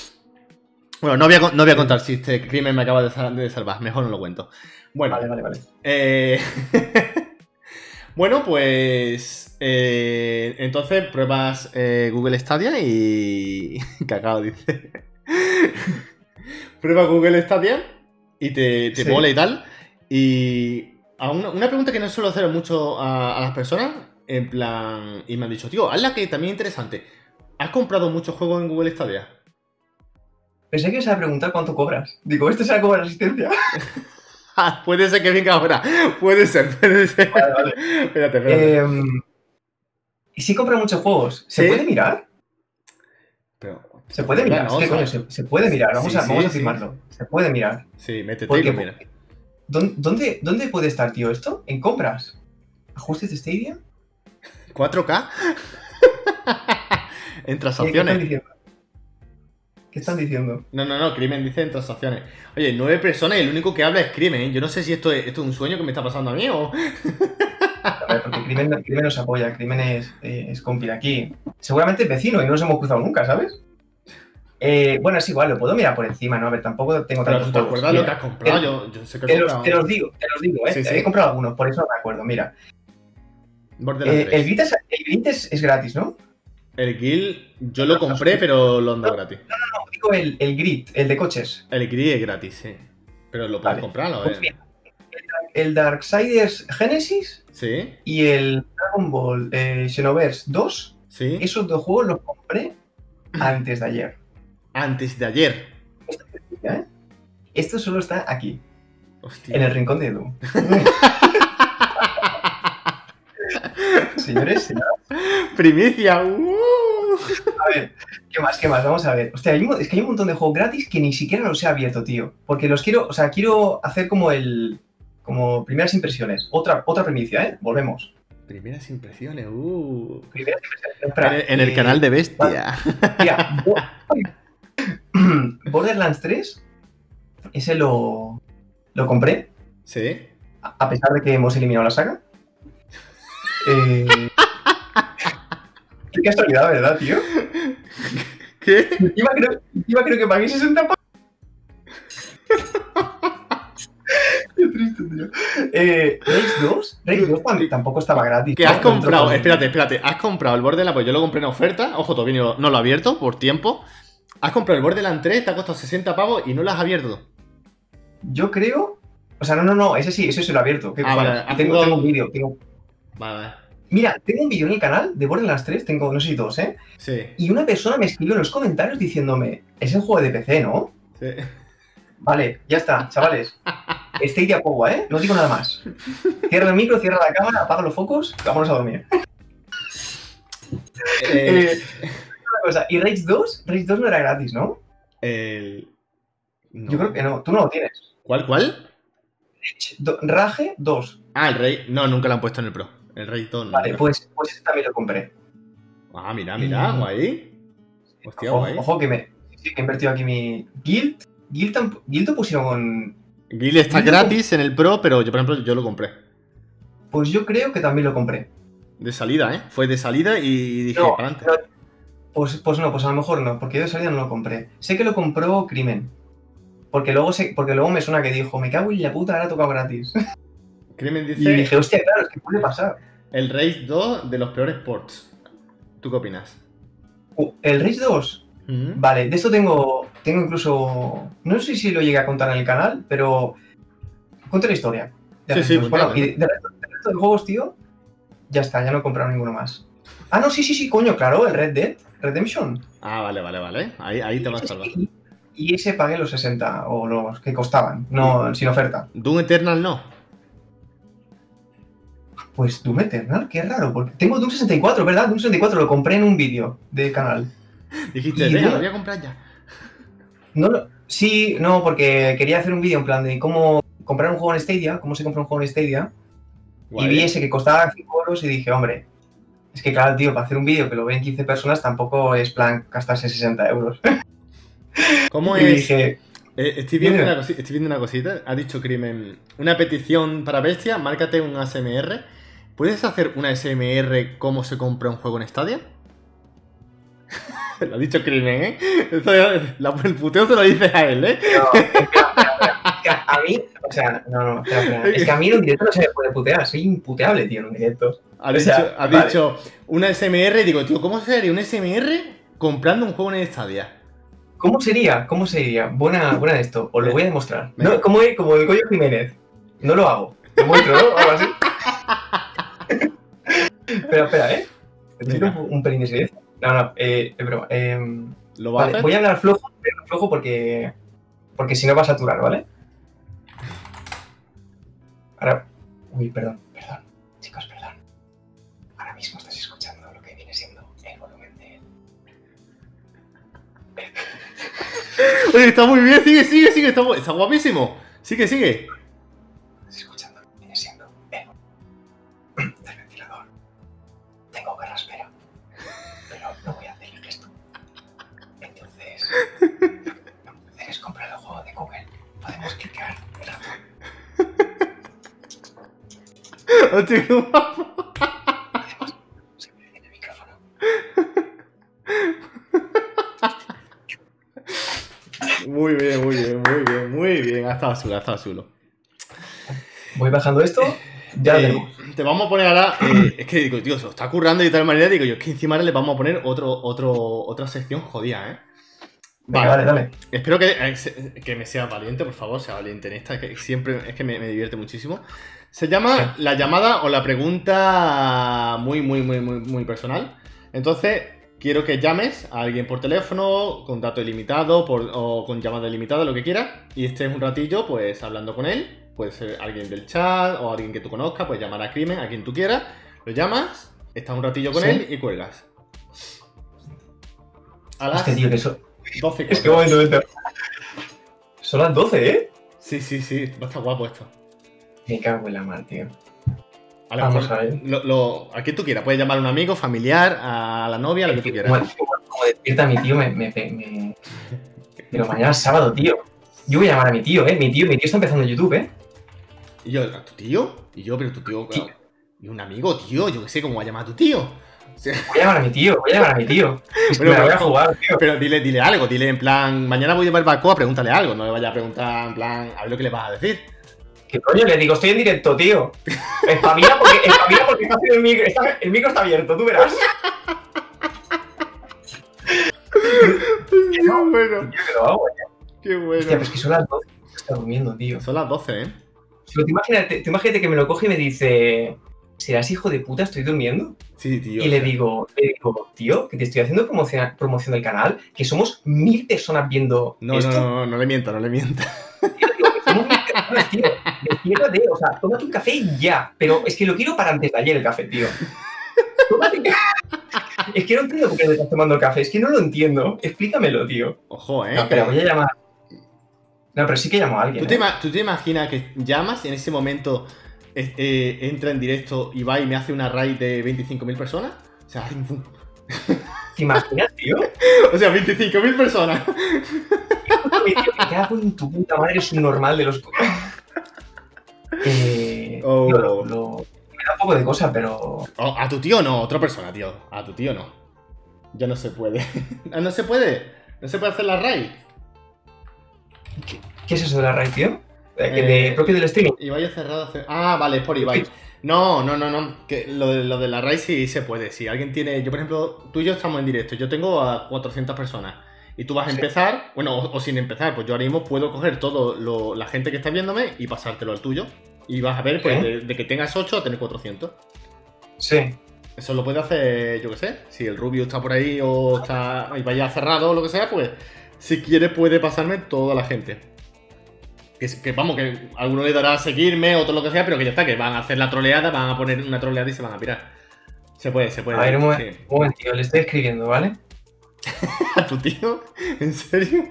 Bueno, no voy, a, no voy a contar si este crimen me acaba de, salvar, mejor no lo cuento. Bueno, vale, vale, vale. Eh, bueno, pues eh, entonces pruebas eh, Google Stadia y... Cacao dice. Prueba Google Stadia y te, te mola y tal. Y una, pregunta que no suelo hacer mucho a, a, las personas, en plan, y me han dicho, tío, hazla que también es interesante. ¿Has comprado muchos juegos en Google Stadia? Pensé que ibas a preguntar cuánto cobras. Digo, ¿este será cobrar asistencia? Ah, puede ser que venga ahora. Puede ser, puede ser. Vale, vale. espérate, espérate. Em, ¿Y si compra muchos juegos? ¿Se puede mirar? se puede mirar. se, puede mirar. Vamos, a, vamos a firmarlo. Se puede mirar. Sí, métete y mira. ¿dónde, ¿Dónde puede estar, tío, esto? ¿En compras? ¿Ajustes de Stadia? ¿4K? en transacciones. ¿Qué están diciendo? No, no, no, Crimen dice en transacciones. Oye, nueve personas y el único que habla es Crimen. ¿eh? Yo no sé si esto es, esto es un sueño que me está pasando a mí o. A ver, porque Crimen, nos apoya, Crimen es, eh, es compi de aquí. Seguramente es vecino y no nos hemos cruzado nunca, ¿sabes? Eh, bueno, es igual, lo puedo mirar por encima, ¿no? A ver, tampoco tengo tantos ¿Te acuerdas lo que has comprado? yo, yo, sé que te, los, te los digo, te los digo, ¿eh? He comprado algunos, por eso no me acuerdo, mira. Eh, el es, el es, gratis, ¿no? El Guild yo lo compré, pero lo ando gratis. No, no, no, digo el, el Grid, el de coches. El Grid es gratis, sí. Pero lo puedes comprarlo, pues ¿eh? el Darksiders Genesis sí. y el Dragon Ball eh, Xenoverse 2, sí. esos dos juegos los compré antes de ayer. Antes de ayer. ¿eh? Esto solo está aquí. En el rincón de Edu. Señores, Primicia. Uh. A ver, ¿qué más? ¿Qué más? Vamos a ver. Hostia, es que hay un montón de juegos gratis que ni siquiera los he abierto, tío. Porque los quiero, o sea, quiero hacer como el. como primeras impresiones. Otra, otra primicia, ¿eh? Volvemos. Primeras impresiones, uh. Primeras impresiones. en, el eh, canal de Bestia. Mira, Borderlands 3, ese lo, lo compré. Sí. A pesar de que hemos eliminado la saga. Eh... Qué casualidad, ¿verdad, tío? ¿Qué? Encima creo, creo que pagué 60 pavos. Qué triste, tío. Eh, ¿Race 2? Race 2 tampoco estaba gratis. ¿Qué has comprado? Espérate, espérate. ¿Has comprado el Borderlands? Pues yo lo compré en oferta. Ojo, todavía no, no lo he abierto por tiempo. Has comprado el Borderlands 3, te ha costado 60 pavos y no lo has abierto. Yo creo. O sea, no, no, no, ese sí, ese se lo he abierto. ah, vale. tengo, tengo, un vídeo. Tengo... Vale. Mira, tengo un vídeo en el canal de Borderlands 3, tengo, no sé si dos, ¿eh? Sí. Y una persona me escribió en los comentarios diciéndome, es el juego de PC, ¿no? Sí. Vale, ya está, chavales. Estoy de apoyo, ¿eh? No digo nada más. Cierra el micro, cierra la cámara, apaga los focos, vámonos a dormir. Eh... eh una cosa, ¿y Rage 2? Rage 2 no era gratis, ¿no? El... Yo creo que no, tú no lo tienes. ¿Cuál, cuál? Rage 2. Ah, el Rey. No, nunca lo han puesto en el Pro. El Rayton. Vale, pues, pues ese también lo compré. Ah, mira, mira, guay. Hostia, ojo, guay. Ojo que me sí, que he invertido aquí mi. Guild. Guild, Guild lo pusieron. Guild está gratis en el Pro, pero yo, por ejemplo, yo lo compré. Pues yo creo que también lo compré. De salida, ¿eh? Fue de salida y dije, para adelante. pues, pues no, pues a lo mejor no, porque yo de salida no lo compré. Sé que lo compró Crimen. Porque luego, porque luego me suena que dijo, me cago en la puta, ahora ha tocado gratis. Crimen dice. Y dije, hostia, claro, es que puede pasar. El Race 2 de los peores ports. ¿Tú qué opinas? Uh, ¿El Race 2? Vale, de esto tengo, tengo incluso. No sé si lo llegué a contar en el canal, pero. Cuento la historia. Sí, sí, bueno, y de, resto, de, juegos, tío, ya está, ya no he comprado ninguno más. Ah, no, sí, sí, sí, coño, claro, el Red Dead Redemption. Ah, vale, vale, vale. Ahí, ahí te vas a salvar. Y ese pagué los 60 o los que costaban, no sin oferta. Doom Eternal no. Pues Doom Eternal, qué raro, porque tengo Doom 64, ¿verdad? Doom 64 lo compré en un vídeo del canal. Dijiste, venga, lo voy a comprar ya. No, no, sí, no, porque quería hacer un vídeo en plan de cómo comprar un juego en Stadia, cómo se compra un juego en Stadia. Y vi ese que costaba 5 euros y dije, hombre, es que claro, tío, para hacer un vídeo que lo ven 15 personas tampoco es plan gastarse 60 euros. ¿Cómo es? Dije, eh, estoy, viendo una cosita, estoy viendo una cosita, ha dicho Crimen, una petición para Bestia, márcate un ASMR ¿Puedes hacer una SMR cómo se compra un juego en Stadia? lo ha dicho Crimen, ¿eh? el puteo se lo dice a él, ¿eh? No, es que, a mí, o sea, no, no, es que a mí en un directo no se me puede putear, soy imputeable, tío, en un directo. Ha dicho, ha dicho una SMR digo, tío, ¿cómo sería una SMR comprando un juego en Stadia? ¿Cómo sería? ¿Cómo sería? Buena, buena esto, os lo voy a demostrar. No, como, como el Goyo Jiménez, no lo hago, te muestro, ¿no? Algo así. Espera, espera, ¿eh? Necesito un, un pelín de silencio. No, no, eh, pero, eh, ¿Lo va vale, a Voy a hablar flojo, flojo porque, porque si no va a saturar, ¿vale? Ahora. Uy, perdón, perdón. Chicos, perdón. Ahora mismo estás escuchando lo que viene siendo el volumen de. Oye, está muy bien, sigue, sigue, sigue, está, está guapísimo. Sigue, sigue. ¡Hostia, qué guapo! el micrófono. bien, muy bien, muy bien. Ha estado chulo, ha estado chulo. Voy bajando esto. Ya eh, Te vamos a poner ahora. Eh, es que digo, tío, se lo está currando de tal manera. Digo yo, es que encima le vamos a poner otro, otro, otra sección jodida, ¿eh? Vale, dale, dale. Espero que, eh, que, me sea valiente, por favor, sea valiente en esta, que siempre es que me, divierte muchísimo. Se llama la llamada o la pregunta muy, muy, muy, muy, muy personal. Entonces, quiero que llames a alguien por teléfono, con datos ilimitados o con llamada ilimitada, lo que quieras, y estés un ratillo, pues, hablando con él. Puede ser alguien del chat o alguien que tú conozcas, puedes llamar a Crimen, a quien tú quieras. Lo llamas, estás un ratillo con él y cuelgas. A las... tío, que eso... 12 Es que momento, Son las 12, ¿eh? Sí, sí, sí. Va a estar guapo esto. Me cago en la mar, tío. Vamos a ver. Lo, a quien tú quieras. Puedes llamar a un amigo, familiar, a la novia, lo que tú quieras. Como, despierta mi tío, me, me, Pero mañana es sábado, tío. Yo voy a llamar a mi tío, ¿eh? Mi tío, mi tío está empezando en YouTube, ¿eh? ¿Y yo? ¿A tu tío? ¿Y yo? Pero tu tío... ¿Y un amigo, tío? Yo qué sé, ¿cómo va a llamar a tu tío? Voy a llamar a mi tío, voy a llamar a mi tío. pero, me voy a jugar, tío. Pero dile, dile algo, dile en plan, mañana voy a llevar barco, pregúntale algo, no le vaya a preguntar en plan, a ver lo que le vas a decir. ¿Qué coño? Le digo, estoy en directo, tío. Espabila porque, espabila porque está el micro, está, el micro está abierto, tú verás. Qué bueno. Qué bueno. Qué bueno. Hostia, pero es que son las 12. Está durmiendo, tío. Son las 12, ¿eh? Pero te imagínate, te imagínate que me lo coge y me dice, ¿serás hijo de puta? ¿Estoy durmiendo? Sí, tío. Y le digo, le digo, tío, que te estoy haciendo promoción, promoción del canal, que somos mil personas viendo no, esto. No, no, no, no le mienta, no le mienta. Tío, que somos mil personas, tío. Despiértate, o sea, tómate un café y ya. Pero es que lo quiero para antes de ayer el café, tío. Tómate Es que no entiendo por qué te estás tomando el café, es que no lo entiendo. Explícamelo, tío. Ojo, eh. No, pero voy a llamar. No, pero sí que llamo a alguien. ¿Tú, te, ¿eh? ¿tú te imaginas que llamas y en ese momento eh, entra en directo y va y me hace una raid de 25.000 personas? O sea, ¿Te imaginas, tío? o sea, 25.000 personas. ¿Qué hago en tu puta madre? Es un normal de los. Eh, oh. me da un poco de cosa, pero. Oh, a tu tío no, otra persona, tío. A tu tío no. Ya no se puede. no se puede. No se puede hacer la raid. ¿Qué, es eso de la raid, tío? ¿De, eh, propio del streaming? Ibai ha cerrado hace... Ah, vale, es por Ibai. No, no, no, no. Que lo, de, lo de la raid sí se puede. Si alguien tiene. Yo, por ejemplo, tú y yo estamos en directo. Yo tengo a 400 personas. Y tú vas a empezar, bueno, o, sin empezar, pues yo ahora mismo puedo coger todo la gente que está viéndome y pasártelo al tuyo. Y vas a ver, pues, de, que tengas 8 a tener 400. Sí. Eso lo puede hacer, yo qué sé. Si el Rubio está por ahí o está y vaya cerrado o lo que sea, pues si quiere puede pasarme toda la gente. Que, vamos, que alguno le dará a seguirme, otro lo que sea, pero que ya está, que van a hacer la troleada, van a poner una troleada y se van a pirar. Se puede, se puede. A ver, un, momentito, le estoy escribiendo, ¿vale? ¿A tu tío? ¿En serio?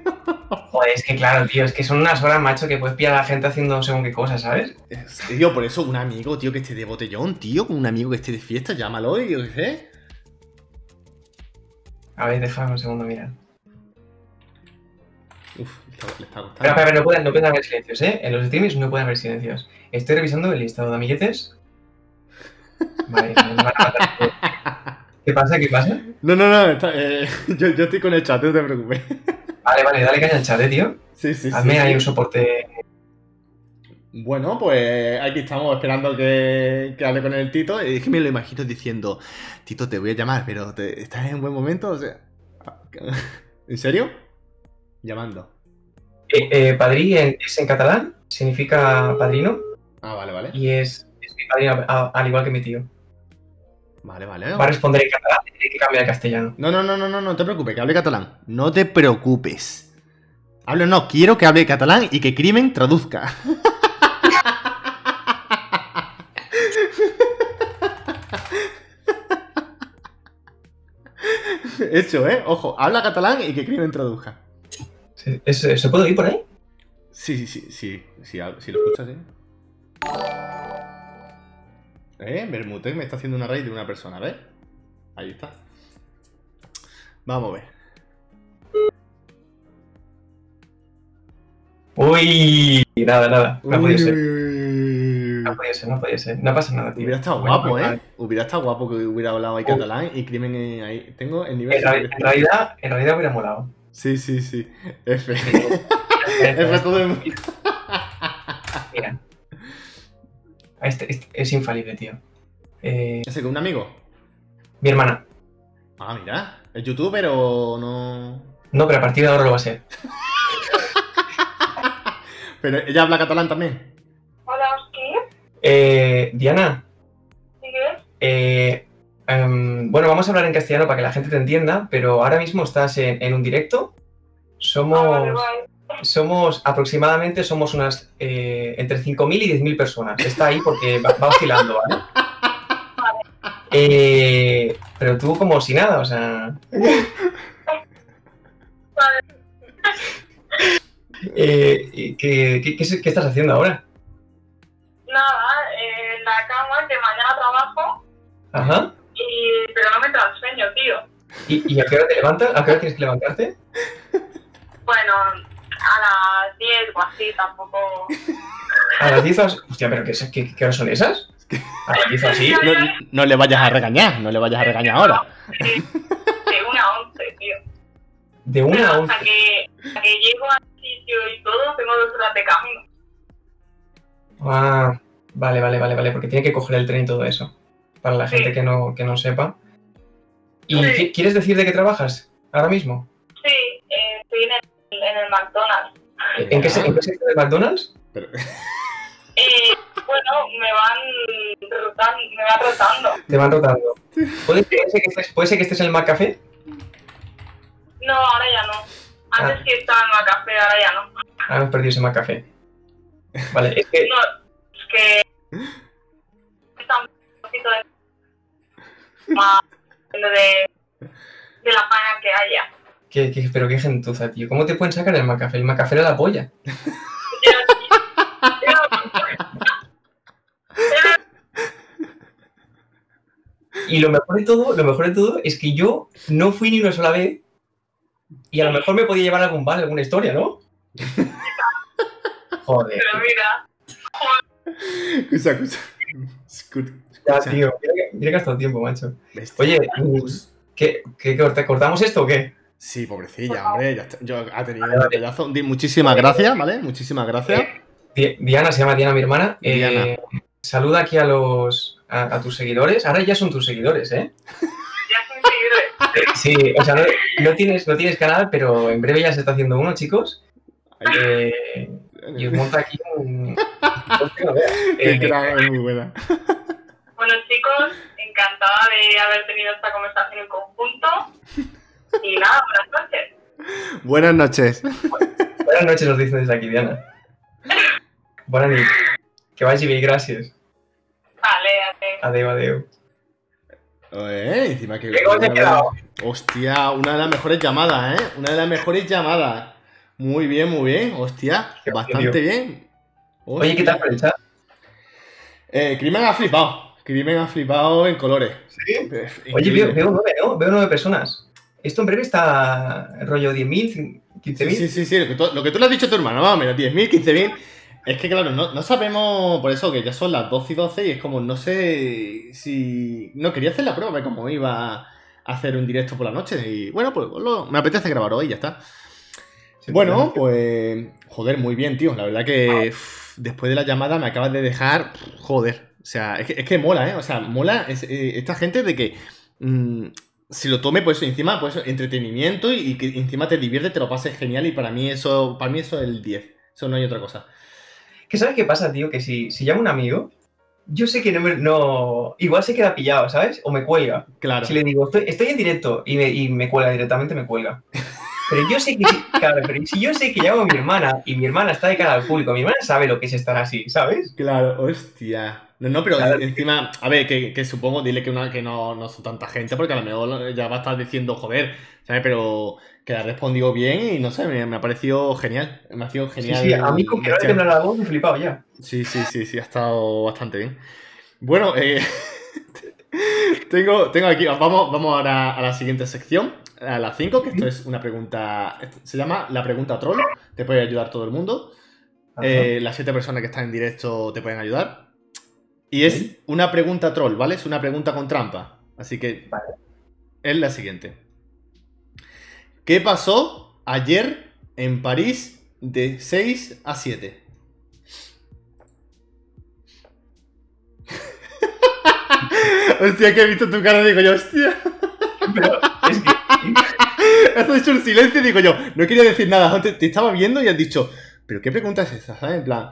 Joder, es que claro, tío, es que son unas horas, macho, que puedes pillar a la gente haciendo según qué cosas, ¿sabes? Tío, por eso un amigo, tío, que esté de botellón, tío, un amigo que esté de fiesta, llámalo y yo qué sé. A ver, déjame un segundo, mira. Uf, le está gustando. Pero, pero, no, pueden, no pueden haber silencios, ¿eh? En los streams no pueden haber silencios. Estoy revisando el listado de amiguetes. Vale, me van a matar. ¿Qué pasa? ¿Qué pasa? No, no, no, eh, yo, yo, estoy con el chat, no te preocupes. Vale, vale, dale caña al chat, ¿eh, tío. Sí, sí, Hazme sí. ahí un soporte. Bueno, pues aquí estamos esperando que, que, hable con el Tito. Y es que me lo imagino diciendo, Tito, te voy a llamar, pero te, ¿estás en un buen momento? O sea, ¿En serio? Llamando. Eh, eh, padrí es en catalán, significa padrino. Ah, vale, vale. Y es, es mi padrino, al igual que mi tío. Vale, vale. Va a responder en catalán tiene que cambiar al castellano. No, no, no, no, no, no te preocupes, que hable catalán. No te preocupes. Hable, no, quiero que hable catalán y que Crimen traduzca. Hecho, ¿eh? Ojo, habla catalán y que Crimen traduzca. ¿Se puede oír por ahí? Sí, sí, sí, sí, sí, si lo escuchas, sí. ¿Eh? Bermutec me está haciendo una raid de una persona, ¿ves? Ahí está. Vamos a ver. Uy, nada, nada. No puede ser. No podía ser, no podía ser. No pasa nada, tío. Hubiera estado guapo, ¿eh? Hubiera estado guapo que hubiera hablado ahí catalán y crimen ahí. Tengo el nivel. En, realidad, en realidad hubiera molado. Sí, sí, sí. F. El resto del mundo. Mira. Este, este es infalible, tío. Eh... ¿Ese que un amigo? Mi hermana. Ah, mira. ¿Es youtuber o no? No, pero a partir de ahora lo va a ser. pero ella habla catalán también. Hola, ¿qué? Eh, Diana. ¿Sí qué? Eh, em, bueno, vamos a hablar en castellano para que la gente te entienda, pero ahora mismo estás en, un directo. Somos, ah, somos aproximadamente somos unas eh, entre 5.000 y 10.000 personas. Está ahí porque va, va oscilando, ¿vale? Eh, pero tú como si nada, o sea... Eh, ¿qué, qué, qué, estás haciendo ahora? Nada, eh, en la cama, que mañana trabajo. Ajá. Y, pero no me sueño, tío. ¿Y, a qué hora te levantas? ¿A qué hora tienes que levantarte? Bueno, a las 10 o así, tampoco. ¿A las 10 o Hostia, pero ¿qué, qué, qué horas son esas? así. No, le vayas a regañar, no le vayas a regañar ahora. De una a once, tío. De una a once. Hasta que, que llego al sitio y todo, tengo dos horas de camino. Ah, vale, vale, vale, vale, porque tiene que coger el tren y todo eso. Para la gente que no, que no sepa. ¿Y quieres decir de qué trabajas ahora mismo? Sí, eh, estoy en el, en el McDonald's. ¿En qué, ¿En qué sector de McDonald's? Pero... Eh, bueno, me van rotando, me van rotando. Te van rotando. ¿Puede ser que estés, ¿puede ser que estés en el McCafé? No, ahora ya no. Antes ah. sí estaba en el McCafé, ahora ya no. Ahora hemos perdido ese McCafé. Vale, es que... No, es que... Está un poquito de... Más de, de la pana que haya. ¿Qué, qué, pero qué gentuza, tío. ¿Cómo te pueden sacar el McCafé? El McCafé era la polla. Y lo mejor de todo, lo mejor de todo es que yo no fui ni una sola vez y a lo mejor me podía llevar algún bar, alguna historia, ¿no? Joder. Pero mira. Escucha, escucha. Ya, tío, mira que, ha estado tiempo, macho. Oye, ¿qué, qué, cortamos esto o qué? Sí, pobrecilla, hombre. Ya yo ha tenido un pedazo. Muchísimas gracias, ¿vale? Muchísimas gracias. Diana, se llama Diana, mi hermana. Diana. Eh, saluda aquí a los a, tus seguidores. Ahora ya son tus seguidores, ¿eh? Ya son seguidores. Sí, o sea, no, tienes, no tienes canal, pero en breve ya se está haciendo uno, chicos. Eh, y os monta aquí un. Qué eh, muy buena. Bueno, chicos, encantada de haber tenido esta conversación en conjunto. Y nada, buenas noches. Buenas noches. Buenas noches, nos dicen desde aquí, Diana. Buenas noches. Que vayas bien, gracias. Vale, adeu. Adeu, Eh, encima que... ¿Qué te quedado? Hostia, una de las mejores llamadas, ¿eh? Una de las mejores llamadas. Muy bien, muy bien. Hostia, bastante bien. Oye, ¿qué tal por el chat? Eh, Crimen ha flipado. Crimen ha flipado en colores. ¿Sí? Oye, veo, nueve, ¿no? Veo nueve personas. Esto en breve está rollo 10.000, 15.000. Sí, sí, sí, lo que, tú, lo que tú le has dicho a tu hermano, vamos, menos 10.000, 15.000. Es que claro, no, sabemos por eso que ya son las 12 y 12 y es como, no sé si... No, quería hacer la prueba de cómo iba a hacer un directo por la noche y bueno, pues me apetece grabar hoy, ya está. bueno, pues... Joder, muy bien, tío. La verdad que después de la llamada me acabas de dejar... Joder. O sea, es que, mola, ¿eh? O sea, mola eh, esta gente de que... Mm, si lo tome, pues encima, pues entretenimiento y, que encima te divierte, te lo pases genial y para mí eso, para mí eso es el 10. Eso no hay otra cosa. ¿Qué sabes qué pasa, tío? Que si, si llamo un amigo, yo sé que no, no, Igual se queda pillado, ¿sabes? O me cuelga. Claro. Si le digo, estoy, en directo y me, y me cuelga directamente, me cuelga. Pero yo sé que. Claro, pero si yo sé que llamo a mi hermana y mi hermana está de cara al público, mi hermana sabe lo que es estar así, ¿sabes? Claro, hostia. No, no, pero encima, a ver, que, supongo, dile que, una, que no, no son tanta gente, porque a lo mejor ya va a estar diciendo, joder, ¿sabes? Pero que ha respondido bien y no sé, me, ha parecido genial. Me ha sido genial. Sí, sí a mí con que le la voz me flipado ya. Sí, sí, sí, sí, ha estado bastante bien. Bueno, eh, tengo, tengo aquí, vamos, vamos ahora a la siguiente sección, a la 5, que esto es una pregunta, se llama la pregunta troll, te puede ayudar todo el mundo. Eh, las siete personas que están en directo te pueden ayudar. Y es una pregunta troll, ¿vale? Es una pregunta con trampa. Así que es la siguiente. ¿Qué pasó ayer en París de 6 a 7. hostia, que he visto tu cara y digo yo, hostia. Pero es que. Has hecho un silencio y digo yo, no quería decir nada. Te, te estaba viendo y has dicho, ¿pero qué pregunta es esa? ¿Sabes? En plan.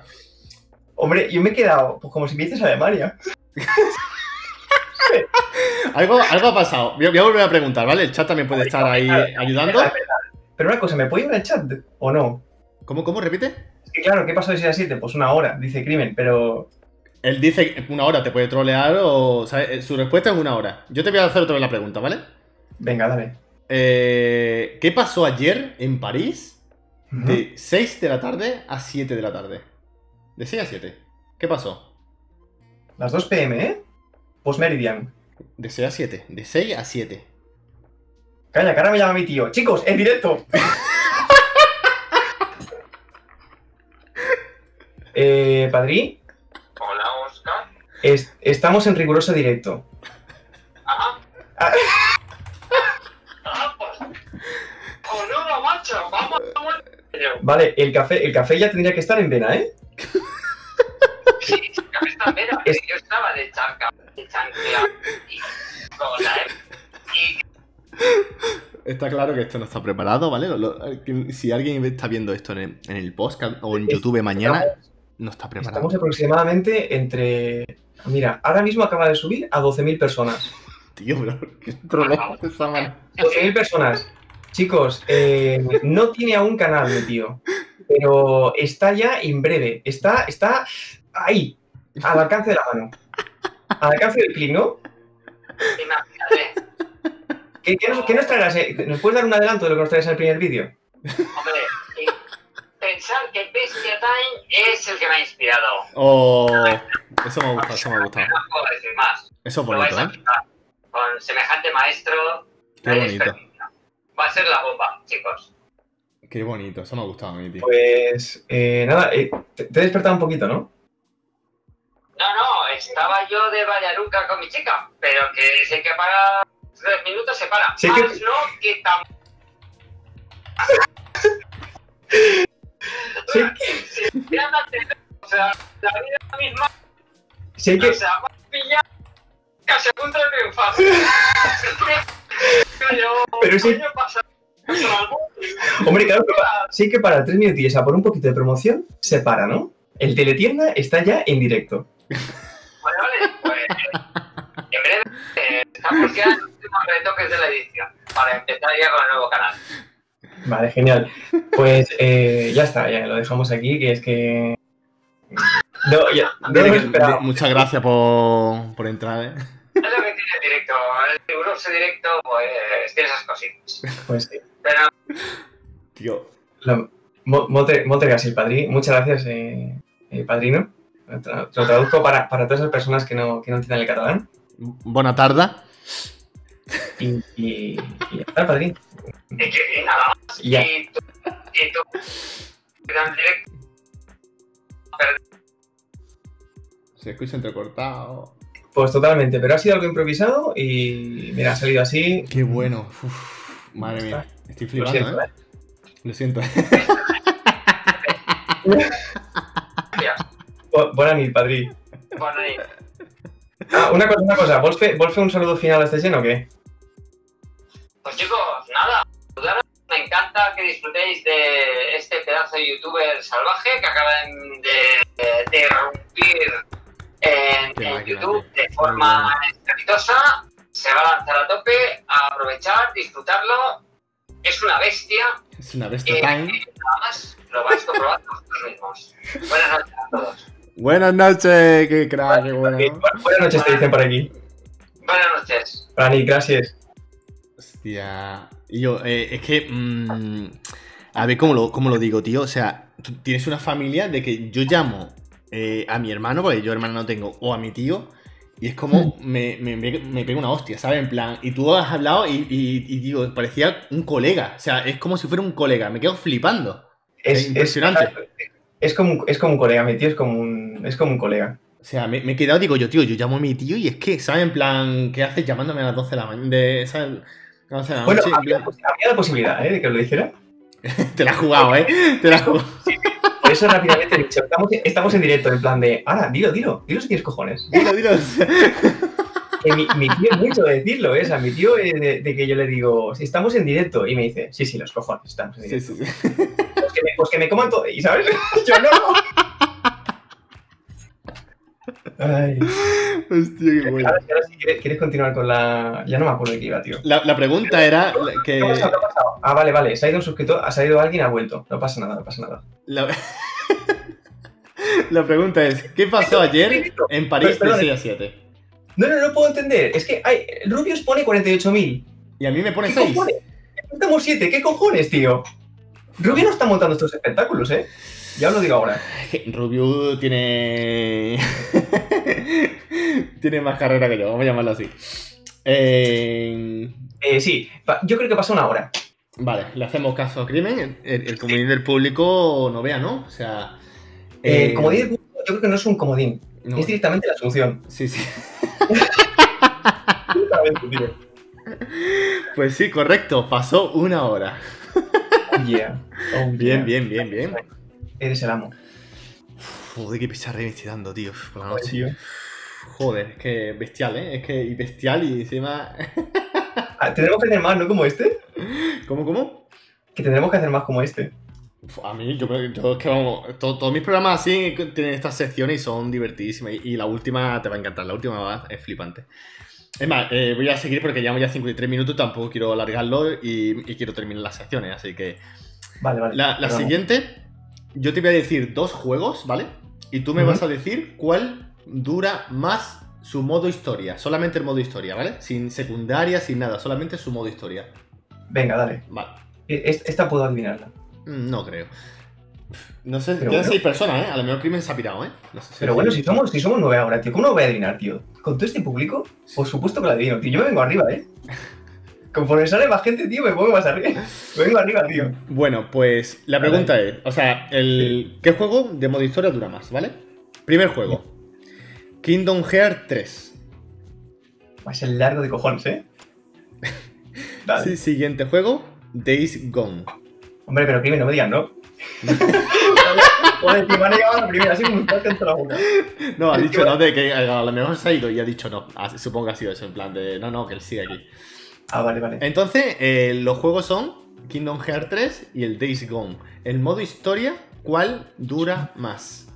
Hombre, yo me he quedado pues, como si me dices Alemania. algo, algo ha pasado. Voy a, volver a preguntar, ¿vale? El chat también puede estar ahí ayudando. Pero una cosa, ¿me puede ir al chat o no? ¿Cómo, cómo? ¿Repite? Es que claro, ¿qué pasó de 6 a 7? Pues una hora, dice Crimen, pero... Él dice una hora, te puede trolear o... ¿sabes? Su respuesta es una hora. Yo te voy a hacer otra vez la pregunta, ¿vale? Venga, dale. Eh, ¿Qué pasó ayer en París de 6 de la tarde a 7 de la tarde? De 6 a 7. ¿Qué pasó? Las 2 pm, ¿eh? Postmeridian. De 6 a 7. De 6 a 7. Calla, que ahora me llama mi tío. Chicos, en directo. eh, Padrí. Hola, Oscar. estamos en riguroso directo. Ajá. Ah. ah, pues. Oh. Vamos, vamos. Vale, el café, el café ya tendría que estar en vena, ¿eh? Sí, en yo estaba de charca, de chanclea. Y, y Está claro que esto no está preparado, ¿vale? si alguien está viendo esto en el, podcast o en YouTube mañana, no está preparado. Estamos aproximadamente entre. Mira, ahora mismo acaba de subir a 12.000 personas. Tío, pero qué problema 12.000 personas. Chicos, eh, no tiene aún canal, mi tío. Pero está ya en breve. Está, está ahí, al alcance de la mano. Al alcance del clic, ¿no? Imagínate. ¿Qué, nos, traerás? Eh? ¿Nos puedes dar un adelanto de lo que nos traes en el primer vídeo? Hombre, pensar que Bestia Time es el que me ha inspirado. Oh, eso me gusta, eso me gusta. No puedo decir más. Eso es bonito, ¿eh? Con semejante maestro. Qué bonito. Va a ser la bomba, chicos. Qué bonito, eso me ha gustado a mí, tío. Pues, eh, nada, eh, te, he despertado un poquito, ¿no? No, no, estaba yo de Vallaruca con mi chica, pero que sé que para tres minutos se para. Sí Más que... no que tan... sí que... o sea, la vida misma... Sí que... O sea, va a pillar casi a de triunfar. Pero sí... Hombre, claro, sí que para tres minutos a por un poquito de promoción se para, ¿no? El teletienda está ya en directo. Vale, vale, pues en breve eh, estamos ya en los últimos retoques de la edición para empezar ya con el nuevo canal. Vale, genial. Pues eh, ya está, ya lo dejamos aquí, que es que... No, ya, no Muchas gracias por, por entrar, ¿eh? Es lo que tiene el directo. El riguroso directo, pues, tiene esas cositas. Pues sí. Pero... Tío. Molte, gracias, Padrí. Muchas gracias, eh, eh padrino. Lo traduzco para, para, todas esas personas que no, que no entienden el catalán. Buena tarde. Y, y, y ya está, padrín. Y, que, nada más. Y, ya. y tú, y tú, Se escucha entrecortado. Pues totalmente, pero ha sido algo improvisado y mira, ha salido así. Qué bueno. Uf, madre mía. Estoy flipando, Lo ¿eh? Lo siento. Buena nit, padrí. Bona nit. Ah, una cosa, una cosa. ¿Vos fe, un saludo final a este lleno o qué? Pues chicos, nada. Me encanta que disfrutéis de este pedazo de youtuber salvaje que acaban de, de irrumpir en, YouTube de forma exitosa. Se va a lanzar a tope, a aprovechar, disfrutarlo. Es una bestia. Es una bestia eh, time. Nada más lo vais comprobando vosotros mismos. Buenas noches a todos. Buenas noches, qué crack, qué bueno. Buenas noches, te dicen por aquí. Buenas noches. Rani, gracias. Hostia. Yo, eh, es que. Mmm, a ver cómo lo, cómo lo digo, tío. O sea, tú tienes una familia de que yo llamo eh, a mi hermano, porque yo hermano no tengo, o a mi tío, y es como me, me, me pega una hostia, ¿sabes? En plan, y tú has hablado y, y, digo, parecía un colega. O sea, es como si fuera un colega. Me quedo flipando. Es, impresionante. Es, como, es como un colega, mi tío es como un, es como un colega. O sea, me, he quedado, digo yo, tío, yo llamo a mi tío y es que, ¿sabes? En plan, ¿qué haces llamándome a las 12 de la mañana? ¿sabes? bueno, había, la posibilidad, ¿eh? De que lo dijera. Te la has jugado, ¿eh? Te la has jugado. Por eso rápidamente he dicho, estamos, en directo, en plan de, ahora, dilo, dilo, dilo si tienes cojones. Dilo, dilo. mi, tío es mucho de decirlo, ¿eh? O sea, mi tío de, que yo le digo, si estamos en directo, y me dice, sí, sí, los cojones, estamos en directo. Sí, sí. Pues, que me, pues que me coman todo, y ¿sabes? yo no. Ay. Hostia, qué bueno. Ahora, si quieres, continuar con la. Ya no me acuerdo de qué iba, tío. La, pregunta era. Que... ¿Qué ha pasado? ¿Qué ha pasado? Ah, vale, vale. Se ha ido un suscriptor, ha salido alguien y ha vuelto. No pasa nada, no pasa nada. La, la pregunta es: ¿qué pasó ayer en París de 6 a 7? No, no, no puedo entender. Es que hay, Rubius pone 48.000. Y a mí me pone 6. Estamos 7. ¿Qué cojones, tío? Rubio no está montando estos espectáculos, ¿eh? Ya os lo digo ahora. Rubio tiene. tiene más carrera que yo, vamos a llamarlo así. Eh... sí, yo creo que pasa una hora. Vale, le hacemos caso a Crimen. El, comodín del público no vea, ¿no? O sea. El comodín del público yo creo que no es un comodín. Es directamente la solución. Sí, sí. pues sí, correcto. Pasó una hora. Yeah. Oh, bien, bien, bien, bien. Eres el amo. Joder, qué pizarra me estoy dando, tío, por la noche. Joder, es que bestial, ¿eh? Es que y bestial y encima. Ah, tendremos que hacer más, ¿no? Como este. ¿Cómo, cómo? Que tendremos que hacer más como este. A mí, yo, yo es que vamos, todos mis programas así tienen estas secciones y son divertidísimas. Y, la última te va a encantar, la última es flipante. Es más, eh, voy a seguir porque llevamos ya 53 minutos, tampoco quiero alargarlo y, quiero terminar las secciones, así que... Vale, vale. La, siguiente, yo te voy a decir dos juegos, ¿vale? Y tú me vas a decir cuál dura más su modo historia, solamente el modo historia, ¿vale? Sin secundaria, sin nada, solamente su modo historia. Venga, dale. Vale. E, esta puedo adivinarla. Mm, no creo. No sé, quedan seis personas, ¿eh? A lo mejor Crimen se ha pirado, ¿eh? pero bueno, si somos, si somos nueve ahora, tío, ¿cómo no voy a adivinar, tío? Con todo este público, por supuesto que lo adivino, tío. Yo me vengo arriba, ¿eh? Conforme sale más gente, tío, me pongo más arriba. Me vengo arriba, tío. Bueno, pues la pregunta es, o sea, el ¿qué juego de modo historia dura más, ¿vale? Primer juego. Kingdom Hearts 3. Va a ser largo de cojones, ¿eh? Sí, siguiente juego, Days Gone. Hombre, pero crimen, no me digan, ¿no? Joder, me han llegado a la primera, así como un entre la boca. No, ha dicho no, de que a lo mejor se ha ido y ha dicho no. Ah, supongo que ha sido eso, en plan de no, no, que él sigue aquí. Ah, vale, vale. Entonces, eh, los juegos son Kingdom Hearts 3 y el Days Gone. El modo historia, ¿cuál dura más?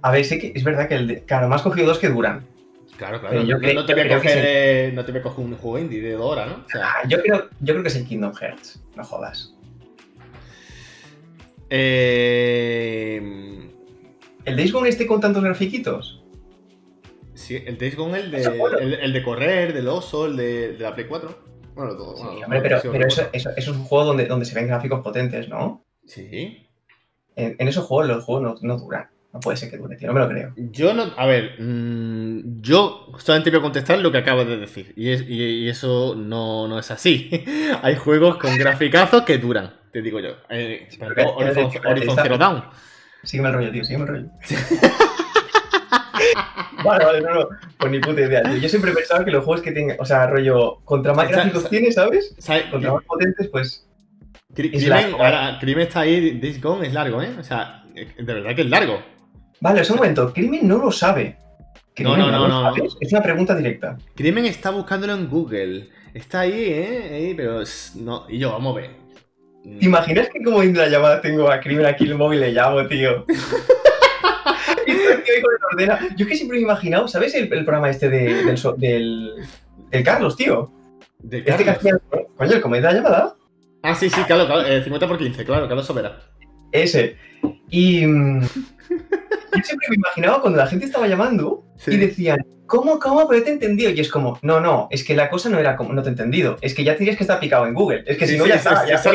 A ver, sí que es verdad que el de... Claro, me has cogido dos que duran. Claro, claro. Yo no, te voy a coger, no te voy a coger un juego indie de Dora, ¿no? Ah, yo, creo, yo creo que es el Kingdom Hearts. No jodas. Eh... ¿El Days Gone este con tantos grafiquitos? Sí, el Days Gone, el de, el, de correr, del oso, el de, de la Play 4. Bueno, todo. Sí, hombre, pero, pero eso, eso, es un juego donde, donde se ven gráficos potentes, ¿no? Sí. En, en esos juegos los juegos no, no duran. No puede ser que dure, tío, no me lo creo. Yo no. A ver, mmm, yo solamente voy a contestar lo que acabo de decir. Y, es, y, eso no, no, es así. Hay juegos con graficazos que duran, te digo yo. Eh, Horizon, Horizon Zero Dawn. Sígueme el rollo, tío, sígueme el rollo. vale, vale, no, no. Pues ni puta idea. Tío. Yo siempre he pensado que los juegos que tienen, o sea, rollo, contra más gráficos tienes, ¿sabes? Contra más potentes, pues. Crimen, ahora, Crimen está ahí, This Gone es largo, ¿eh? O sea, de verdad que es largo. Vale, es un momento. Crimen no lo sabe. no, no, no, no, Es una pregunta directa. Crimen está buscándolo en Google. Está ahí, ¿eh? pero no. Y yo, vamos a ver. ¿Te imaginas que como en la llamada tengo a Crimen aquí el móvil y le llamo, tío? Yo es que siempre me he imaginado, ¿sabes el, programa este de, del, del, del, Carlos, tío? ¿De este Carlos? Este que coño, el comedia de la llamada. Ah, sí, sí, claro, claro 50 eh, por 15, claro, Carlos Sobera. Ese. Y. Yo siempre me imaginaba cuando la gente estaba llamando y decían, ¿cómo, cómo? Pero te he entendido. Y es como, no, no, es que la cosa no era como, no te he entendido. Es que ya tienes que estar picado en Google. Es que si no, ya está. Ya está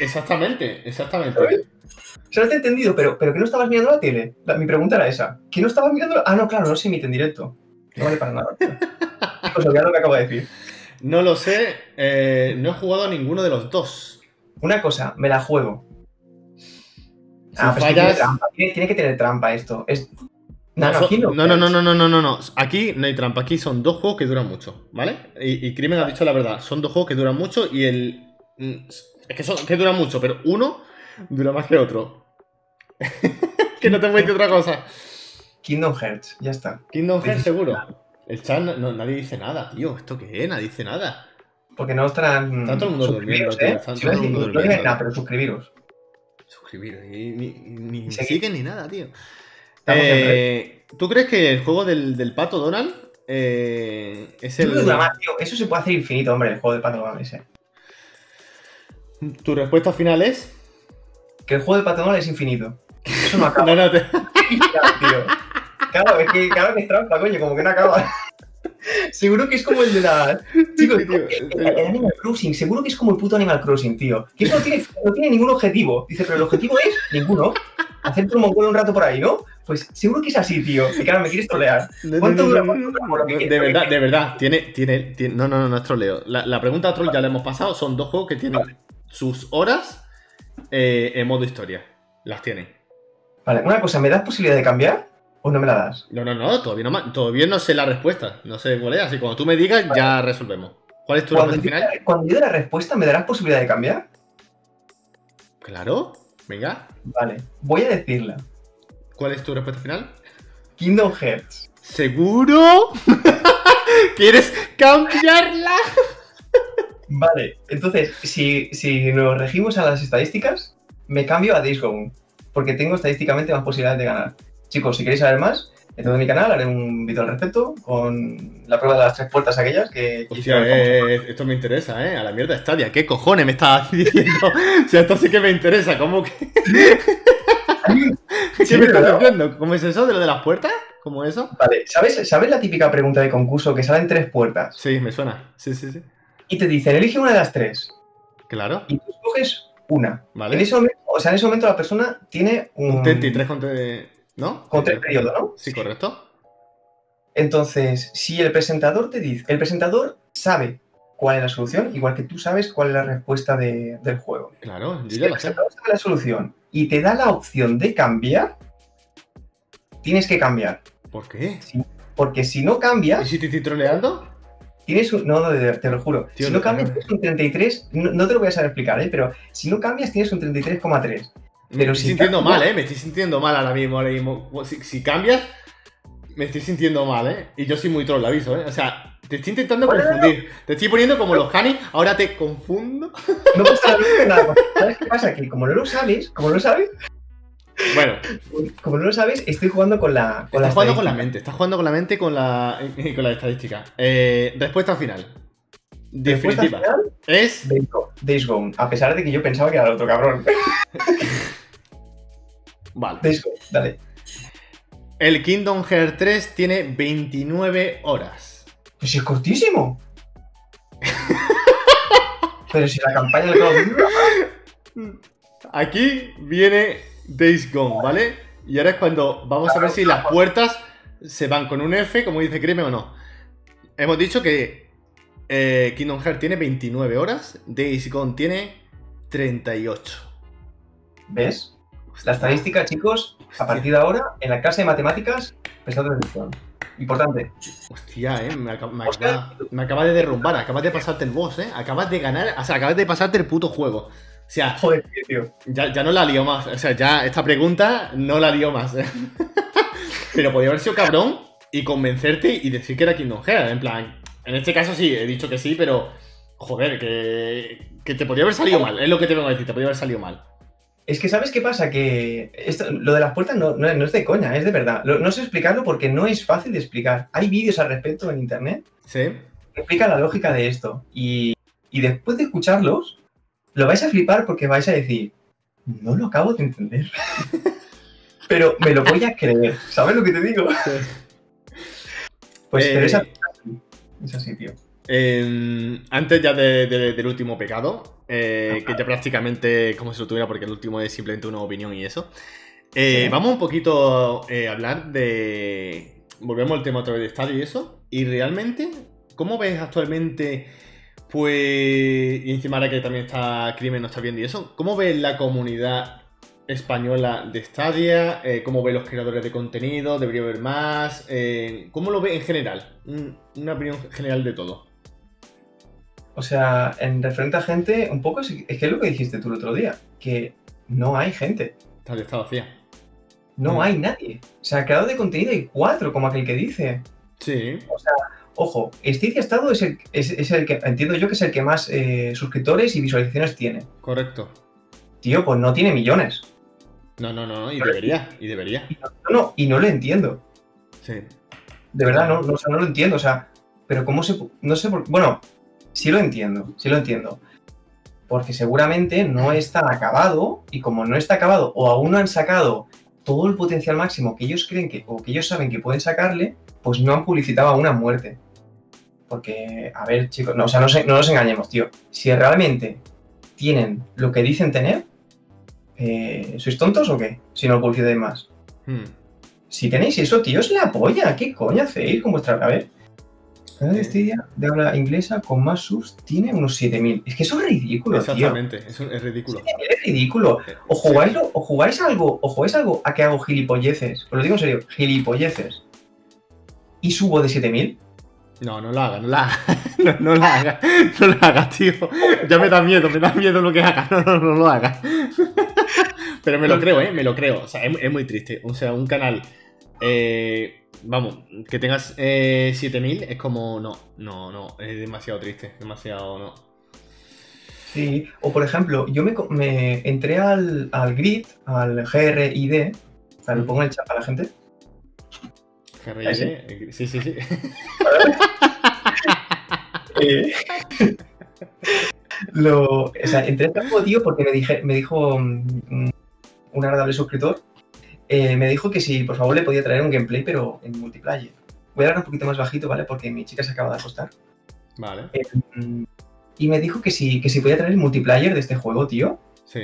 exactamente, exactamente. O sea, no te he entendido, pero, pero que no estabas mirando la tele. mi pregunta era esa. ¿Que no estabas mirando? Ah, no, claro, no se emite en directo. No vale para nada. pues lo que acabo de decir. No lo sé. Eh, no he jugado a ninguno de los dos. Una cosa, me la juego. Ah, tiene, que tener trampa esto. Es... No, no, no, no, no, no, no, no, no. Aquí no hay trampa. Aquí son dos juegos que duran mucho, ¿vale? Y, y Crimen ha dicho la verdad. Son dos juegos que duran mucho y el. Mm, es que, son, que duran mucho, pero uno dura más que otro. que no te voy a decir otra cosa. Kingdom Hearts, ya está. Kingdom Hearts, seguro. El chat, no, nadie dice nada, tío. ¿Esto qué es? Nadie dice nada. Porque no estarán. Está todo el mundo durmiendo, ¿eh? tío. Está todo el mundo durmiendo. No, pero suscribiros. Suscribiros. Ni, ni, ni siguen ni nada, tío. Eh, ¿Tú crees que el juego del, del pato Donald eh, es el. Duda más, tío. Eso se puede hacer infinito, hombre, el juego del pato Donald ese. ¿Tu respuesta final es? Que el juego del pato Donald es infinito. Eso no acaba. no, no, te... tío. Claro, es que, claro que es trampa, coño, como que no acaba. Seguro que es como el de la. El, Animal Crossing, seguro que es como el puto Animal Crossing, tío. Que eso no tiene, no tiene ningún objetivo. Dice, pero el objetivo es ninguno. Hacerte un mongol un rato por ahí, ¿no? Pues seguro que es así, tío. Que claro, me quieres trolear. ¿Cuánto dura? de verdad, de verdad. Tiene, tiene, no, no, no, no es troleo. La, la pregunta troll ya la hemos pasado. Son dos juegos que tienen sus horas eh, en modo historia. Las tienen. Vale, una cosa, ¿me das posibilidad de cambiar? ¿O no me la das? No, no, no, todavía no, todavía no sé la respuesta. No sé cuál es, así cuando tú me digas ya resolvemos. ¿Cuál es tu respuesta final? Cuando yo dé la respuesta, ¿me darás posibilidad de cambiar? Claro, venga. Vale, voy a decirla. ¿Cuál es tu respuesta final? Kingdom Hearts. ¿Seguro? ¿Quieres cambiarla? vale, entonces, si, si nos regimos a las estadísticas, me cambio a Days Gone. Porque tengo estadísticamente más posibilidades de ganar. Chicos, si queréis saber más, entrad en mi canal, haré un vídeo al respecto con la prueba de las tres puertas aquellas que... Hostia, eh, esto me interesa, ¿eh? A la mierda Stadia. ¿Qué cojones me estás diciendo? o sea, esto sí que me interesa. ¿Cómo que...? ¿Qué me estás diciendo? ¿Cómo es eso de lo de las puertas? ¿Cómo eso? Vale, ¿sabes, ¿sabes la típica pregunta de concurso que salen tres puertas? Sí, me suena. Sí, sí, sí. Y te dicen, elige una de las tres. Claro. Y tú escoges una. Vale. En ese momento, o sea, en ese momento la persona tiene un... Un 33 con... ¿No? Con tres periodos, ¿no? Sí, correcto. Entonces, si el presentador te dice, el presentador sabe cuál es la solución, igual que tú sabes cuál es la respuesta del juego. Claro, yo ya el presentador sabe la solución y te da la opción de cambiar, tienes que cambiar. ¿Por qué? porque si no cambias... ¿Y si te estoy troleando? Tienes un. No, te lo juro. si no, cambias, tienes un 33. No, te lo voy a saber explicar, ¿eh? Pero si no cambias, tienes un 33,3. Me estoy sintiendo mal, ¿eh? Me estoy sintiendo mal ahora mismo. Ahora mismo. Si, cambias, me estoy sintiendo mal, ¿eh? Y yo soy muy troll, aviso, ¿eh? O sea, te estoy intentando confundir. Te estoy poniendo como los canis, ahora te confundo. No pasa nada. ¿Sabes qué pasa? Que como no lo sabes, como no lo sabes. Bueno. Como no lo sabes, estoy jugando con la. Con estás jugando con la mente, estás jugando con la mente con la, con la estadística. Eh, respuesta final. Definitiva. Final, es. Days Gone, a pesar de que yo pensaba que era el otro cabrón. Vale. dale. El Kingdom Hearts 3 tiene 29 horas. Pues es cortísimo. Pero si la campaña de Aquí viene Days Gone, ¿vale? Y ahora es cuando vamos a ver si las puertas se van con un F, como dice Crimen o no. Hemos dicho que eh, Kingdom Hearts tiene 29 horas, Days Gone tiene 38. ¿Ves? La estadística, chicos, a partir de ahora, en la clase de matemáticas, prestad atención. Importante. Hostia, eh, me, acaba, de derrumbar, acabas de pasarte el boss, eh. Acabas de ganar, o sea, acabas de pasarte el puto juego. O sea, Joder, tío. Ya, ya no la lío más. O sea, ya esta pregunta no la lío más. Eh. Pero podía haber sido cabrón y convencerte y decir que era Kingdom Hearts. En plan, en este caso sí, he dicho que sí, pero joder, que, que te podría haber salido mal. Es lo que te vengo a decir, te podría haber salido mal. Es que, ¿sabes qué pasa? Que esto, lo de las puertas no, es de coña, es de verdad. no sé explicarlo porque no es fácil de explicar. Hay vídeos al respecto en internet ¿Sí? que explican la lógica de esto. Y, después de escucharlos, lo vais a flipar porque vais a decir, no lo acabo de entender. pero me lo voy a creer. ¿Sabes lo que te digo? Pues, pero es eh, así, tío. Antes ya del último pecado, eh, que ya prácticamente como si lo tuviera, porque el último es simplemente una opinión y eso. Eh, vamos un poquito eh, a hablar de. Volvemos al tema otra vez de estadio y eso. Y realmente, ¿cómo ves actualmente? Pues. Y encima ahora que también está Crimen, no está viendo y eso. ¿Cómo ves la comunidad española de Stadia? ¿Cómo ves los creadores de contenido? ¿Debería haber más? ¿Cómo lo ves en general? Una opinión general de todo. O sea, en referente a gente, un poco es, que es lo que dijiste tú el otro día, que no hay gente. Está, está vacía. No Mm. hay nadie. O sea, creador de contenido hay cuatro, como aquel que dice. Sí. O sea, ojo, Stadia Estado es el, es, es el que, entiendo yo que es el que más eh, suscriptores y visualizaciones tiene. Correcto. Tío, pues no tiene millones. No, no, no, no, y debería, y debería. No, no, y no lo entiendo. Sí. De verdad, no, no, o sea, no lo entiendo. O sea, pero cómo se... No sé por... Bueno, sí lo entiendo, sí lo entiendo. Porque seguramente no está acabado y como no está acabado o aún no han sacado todo el potencial máximo que ellos creen que o que ellos saben que pueden sacarle, pues no han publicitado aún a muerte. Porque, a ver, chicos, no, o sea, no, se- no nos engañemos, tío. Si realmente tienen lo que dicen tener, eh, ¿sois tontos o qué? Si no publicitáis más. Hmm. Si tenéis eso, tío, es la polla. ¿Qué coño hacéis con vuestra... A ver. Sí. Stadia de habla inglesa con más subs tiene unos 7000. Es que eso es ridículo, tío. Exactamente, es, un- es ridículo. Es ridículo. O Sí. jugáis, o jugáis algo, o jugáis algo a que hago gilipolleces. Os lo digo en serio, gilipolleces. Y subo de 7000. No, no lo hagas, no lo hagas. No, no lo hagas, no lo hagas, tío. Ya me da miedo, me da miedo lo que hagas. No, no, no lo hagas. Pero me lo creo, ¿eh? Me lo creo. O sea, es, es muy triste. O sea, un canal. eh, vamos, que tengas eh, 7000 es como. No, no, no. Es demasiado triste. Demasiado, no. Sí. O por ejemplo, yo me, me entré al, al grid, al GRID. O sea, lo pongo en el chat para la gente. GRID, ¿Ah, sí? eh, Sí, sí, sí. Eh, lo, o sea, entré al juego, tío, porque me, dije, me dijo mm, mm, un agradable suscriptor, eh, me dijo que si por favor le podía traer un gameplay, pero en multiplayer. Voy a hablar un poquito más bajito, ¿vale? Porque mi chica se acaba de acostar. Vale, Eh, y me dijo que si, que si podía traer el multiplayer de este juego, tío. sí.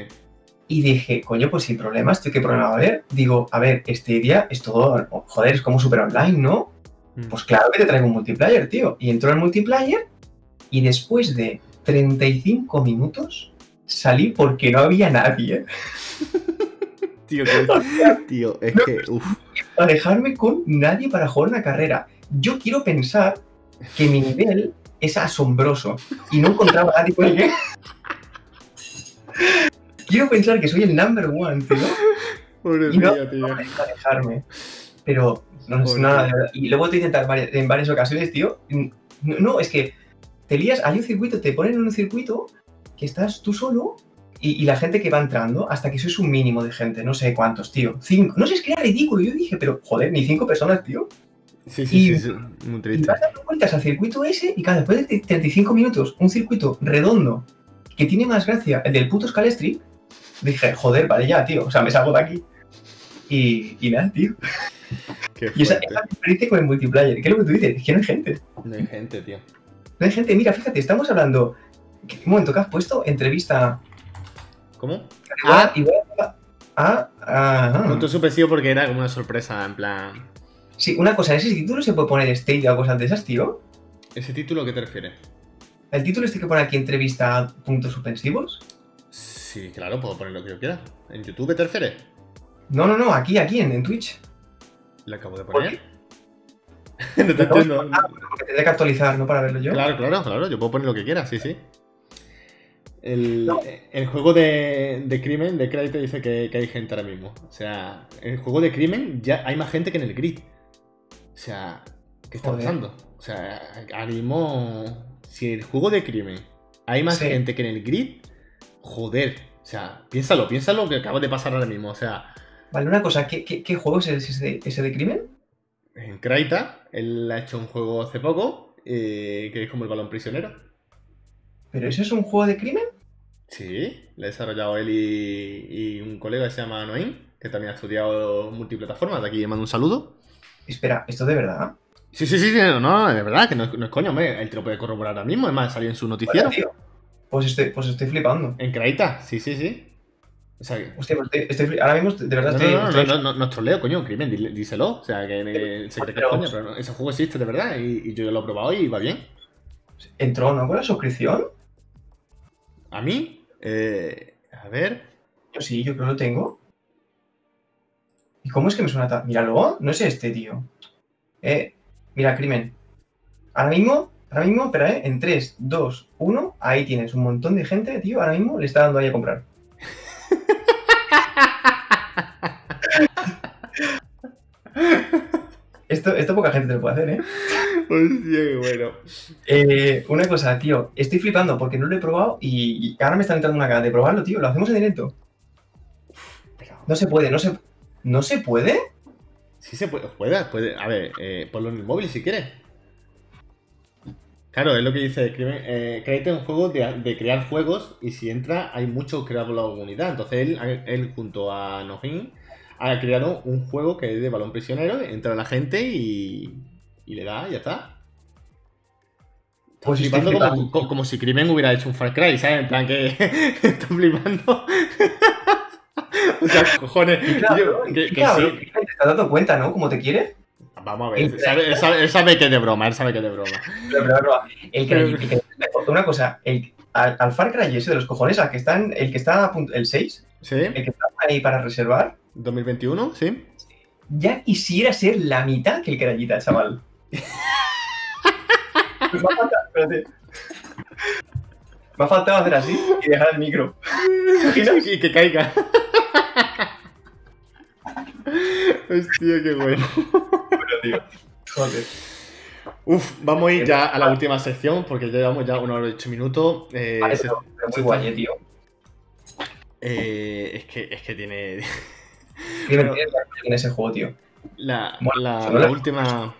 Y dije, coño, pues sin problemas, tío, ¿qué problema va a haber? Digo, a ver, este día es todo, joder, es como super online, ¿no? Mm. Pues claro que te traigo un multiplayer, tío. Y entró al multiplayer y después de 35 minutos salí porque no había nadie. Tío, que- tío, es que. Uf. Con nadie para jugar una carrera. Yo quiero pensar que mi nivel es asombroso y no encontraba a nadie con el que... Quiero pensar que soy el number one, tío. Pobre Y no- tío, tío. para dejarme. Pero, no, es nada, de verdad. Y luego te intentar en varias ocasiones, tío. No, no, es que te lías, hay un circuito, te ponen en un circuito que estás tú solo y, y la gente que va entrando, hasta que sois un mínimo de gente, no sé cuántos, tío. Cinco. No sé, es que era ridículo. Yo dije, pero joder, ni cinco personas, tío. Sí, sí, Y- sí, sí, Muy Y triste. vas dando vueltas al circuito ese y cada después de 35 minutos, un circuito redondo que tiene más gracia, el del puto Scalestri, dije, joder, vale ya, tío. O sea, me salgo de aquí. Y, y nada, tío. Qué Y esa, esa experiencia con el multiplayer, ¿qué es lo que tú dices? Es que no hay gente. No hay gente, tío. No hay gente, mira, fíjate, estamos hablando. ¿qué- Un momento, que has puesto? Entrevista. ¿Cómo? Ah, igual a. a- a- Punto suspensivo porque era como una sorpresa, en plan. Sí, una cosa, en ese título se puede poner State o cosas de esas, tío. ¿Ese título a qué te refieres? El título este que pone aquí entrevista puntos suspensivos. Sí, claro, puedo poner lo que yo quiera. ¿En YouTube te refieres? No, no, no, aquí, aquí, en, en Twitch. Le acabo de ¿Por poner. no te entiendo. Porque tendré que actualizar, ¿no? Para verlo yo. Claro, claro, claro, yo puedo poner lo que quiera, sí, sí. El, No. el juego de, de crimen de crédito dice que, que hay gente ahora mismo. O sea, el juego de crimen ya hay más gente que en el grid. O sea, ¿qué está Joder. pasando? O sea, ahora mismo, si el juego de crimen hay más Sí. gente que en el grid, joder. O sea, piénsalo, piénsalo que acaba de pasar ahora mismo. O sea, Vale, una cosa, ¿qué, qué, qué juego es ese, ese de crimen? en Kraita, él ha hecho un juego hace poco, eh, que es como el balón prisionero. ¿Pero eso es un juego de crimen? Sí, lo ha desarrollado él y, y un colega que se llama Noim, que también ha estudiado multiplataformas. De aquí le mando un saludo. Espera, ¿esto de verdad? Sí, sí, sí, sí, no, no, de verdad, que no, es- no es coño, hombre, él te lo puede corroborar ahora mismo, además salió en su noticiero. Vale. Pues estoy, pues estoy flipando. En Kraita, sí, sí, sí. O sea, que- Hostia, pues estoy, estoy ahora mismo de verdad no, estoy... no, no, estoy- no, no, no, no es troleo, coño, crimen, dile- díselo. O sea, que eh, se cree que es Pero- coño, pero no, ese juego existe de verdad y, y yo ya lo he probado y va bien. ¿Entró no con la suscripción? A mí, eh, a ver, Yo sí, yo creo que lo tengo. ¿Y cómo es que me suena tan...? Míralo, no es este, tío. Eh, mira, crimen. Ahora mismo Ahora mismo, espera, ¿eh? En 3, 2, 1, ahí tienes un montón de gente, tío, ahora mismo le está dando ahí a comprar. Esto, esto poca gente te lo puede hacer, ¿eh? Hostia, qué bueno. Eh, una cosa, tío, estoy flipando porque no lo he probado y, ahora me está entrando una gana de probarlo, tío. Lo hacemos en directo. No se puede, no se. ¿No se puede? Sí se puede, puede, puede. A ver, eh, ponlo en el móvil si quieres. Claro, es lo que dice eh, créate un juego de, crear juegos y si entra hay mucho creado por la comunidad. Entonces él, él junto a Nojin ha creado un juego que es de balón prisionero, entra la gente y, y le da, y ya está. Pues flipando como, como, si Crimen hubiera hecho un Far Cry, ¿sabes? En plan que está flipando. o sea, cojones. Claro, que, que sí. Te estás dando cuenta, ¿no? ¿Cómo te quiere? Vamos a ver, él sabe, él, sabe, que es de broma, él sabe que es de broma. Pero, pero, el que, una cosa, el, al, Far Cry ese de los cojones, al que están, el que está a punto, el 6, ¿Sí? el que está ahí para reservar, 2021, ¿sí? Ya quisiera ser la mitad que el Crayita, chaval. Pues me ha faltado, espérate. Me ha faltado hacer así y dejar el micro. y que caiga. Hostia, qué bueno. Tío. Joder. Uf, vamos a ir ya a la última sección porque llevamos ya una hora y ocho minutos. Eh, vale, pero, muy guay, tío. Eh, es, que, es que tiene. En ese juego, tío. La, la, última.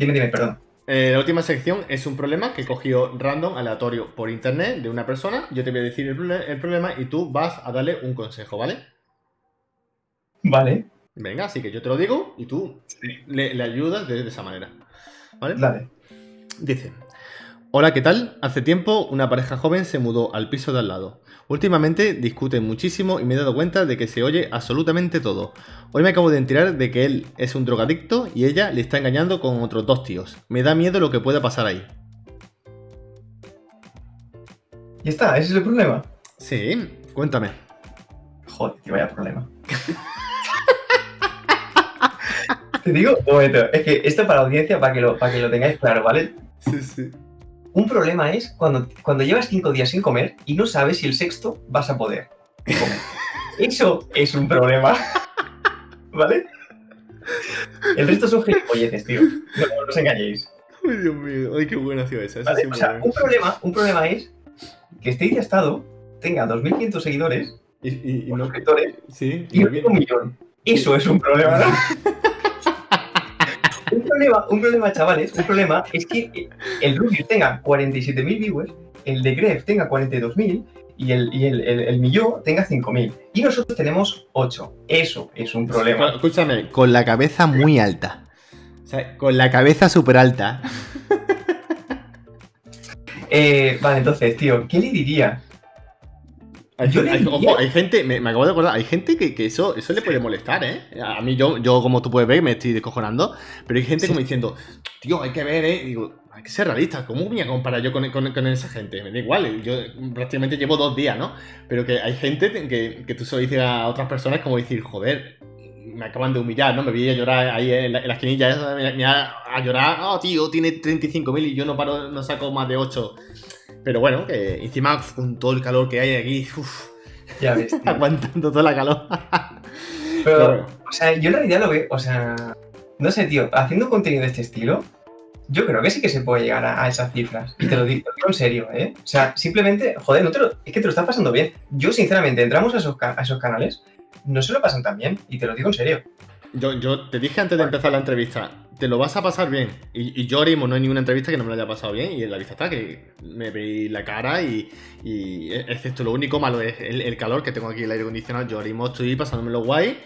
Dime, dime, perdón. Eh, la última sección es un problema que cogió random, aleatorio, por internet de una persona. Yo te voy a decir el, problema y tú vas a darle un consejo, ¿vale? Vale. Venga, así que yo te lo digo y tú le, ayudas de, de, esa manera. ¿Vale? Dale. Dice: Hola, ¿qué tal? Hace tiempo una pareja joven se mudó al piso de al lado. Últimamente discuten muchísimo y me he dado cuenta de que se oye absolutamente todo. Hoy me acabo de enterar de que él es un drogadicto y ella le está engañando con otros dos tíos. Me da miedo lo que pueda pasar ahí. Y está, ese es el problema. Sí, cuéntame. Joder, que vaya problema. Te digo, momento, es que esto para la audiencia, para que lo, para que lo tengáis claro, ¿vale? Sí, sí. Un problema es cuando, cuando llevas cinco días sin comer y no sabes si el sexto vas a poder comer. Eso es un problema. ¿Vale? El resto son gilipolleces, tío. No, os engañéis. Ay, Dios mío. Ay, qué buena sido esa. o sea, un problema, un problema es que este estado tenga 2.500 seguidores y, y, y no, suscriptores sí, y, un millón. Eso es un problema, ¿no? un, problema, un problema, chavales, un problema es que el Rubius tenga 47.000 viewers, el de Gref tenga 42.000 y el, y el, el, Milló tenga 5.000. Y nosotros tenemos 8. Eso es un problema. escúchame, con la cabeza muy alta. O sea, con la cabeza súper alta. Eh, vale, entonces, tío, ¿qué le diría? Hay, ojo, hay gente, me, acabo de acordar, hay gente que, eso, eso le puede molestar, ¿eh? A mí, yo, yo, como tú puedes ver, me estoy descojonando, pero hay gente como diciendo, tío, hay que ver, ¿eh? digo, hay que ser realista, ¿cómo voy a comparar yo con, esa gente? Me da igual, yo prácticamente llevo dos días, ¿no? Pero que hay gente que, que tú se lo dices a otras personas como decir, joder, me acaban de humillar, ¿no? Me vi a llorar ahí en la, esquinilla, me, me a, a, llorar, oh, tío, tiene 35.000 y yo no paro, no saco más de 8. Pero bueno, que encima con todo el calor que hay aquí, uff, ya ves, aguantando toda la calor. Pero, o sea, yo en realidad lo veo, o sea, no sé, tío, haciendo contenido de este estilo, yo creo que sí que se puede llegar a, esas cifras. Y te lo, digo, en serio, ¿eh? O sea, simplemente, joder, no te lo, es que te lo estás pasando bien. Yo, sinceramente, entramos a esos, a esos canales, no se lo pasan tan bien, y te lo digo en serio. Yo, yo te dije antes de empezar la entrevista, te lo vas a pasar bien. Y, yo ahora no hay ninguna entrevista que no me lo haya pasado bien. Y en la vista está que me veí la cara y, y excepto lo único malo es el, calor que tengo aquí, el aire acondicionado. Yo ahora mismo estoy pasándomelo guay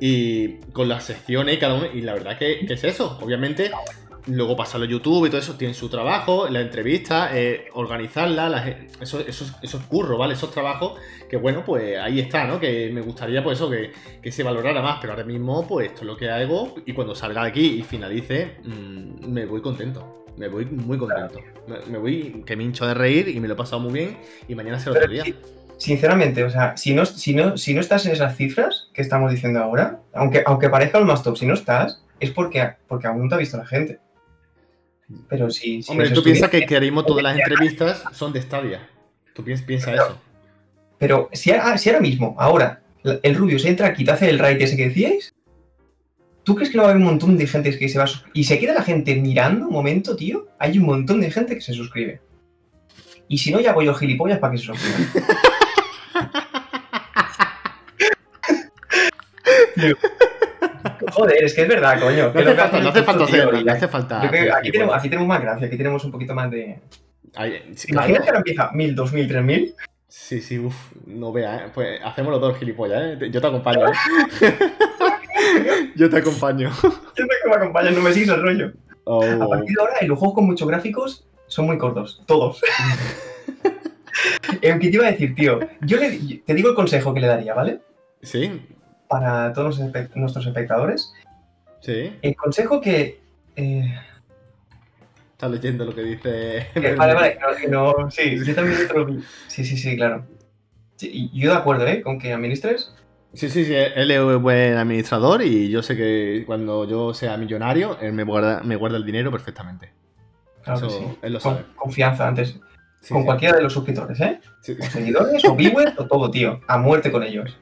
y con las secciones y cada uno. Y la verdad que, que es eso. Obviamente luego pasarlo a YouTube y todo eso, tiene su trabajo, la entrevista, eh, organizarla, eso, eso, eso, es curro, ¿vale? Esos trabajos que, bueno, pues ahí está, ¿no? Que me gustaría, pues eso, que, se valorara más, pero ahora mismo, pues esto es lo que hago y cuando salga de aquí y finalice, mm, me voy contento. Me voy muy contento. Me, voy que me hincho de reír y me lo he pasado muy bien y mañana será otro día. Sinceramente, o sea, si no, si, no, si no estás en esas cifras que estamos diciendo ahora, aunque, aunque parezca el más top, si no estás, es porque, porque aún no te ha visto la gente. Pero sí. Hombre, tú piensas que, que todas las entrevistas son de Stadia. Tú piensas eso. Pero si, ahora mismo, ahora, el Rubio se entra aquí, te hace el raid ese que decíais, ¿tú crees que no va a haber un montón de gente que se va a Y se queda la gente mirando un momento, tío. Hay un montón de gente que se suscribe. Y si no, ya voy yo gilipollas para que se suscriban. Joder, es que es verdad, coño. No hace, falta, no hace falta hacerlo, no hace falta. aquí, tenemos, aquí tenemos más gracia, aquí tenemos un poquito más de. Imagínate que ahora empieza 1000, 2000, 3000. Sí, sí, uff, no vea, ¿eh? Pues hacemos los dos gilipollas, ¿eh? Yo te acompaño, ¿eh? Yo te acompaño. Yo te acompaño, no me sigues el rollo. Oh. A partir de ahora, los juegos con muchos gráficos son muy cortos, todos. ¿Qué te iba a decir, tío? Yo te digo el consejo que le daría, ¿vale? Sí. Para todos nuestros espectadores. Sí. El consejo que. Eh, leyendo lo que dice. vale, vale, que no, sí, yo también lo Sí, sí, sí, claro. yo de acuerdo, ¿eh? Con que administres. Sí, sí, sí, él es buen administrador y yo sé que cuando yo sea millonario, él me guarda, me guarda el dinero perfectamente. Claro sí. Él lo sabe. Con confianza antes. con cualquiera de los suscriptores, ¿eh? Con seguidores o viewers o todo, tío. A muerte con ellos.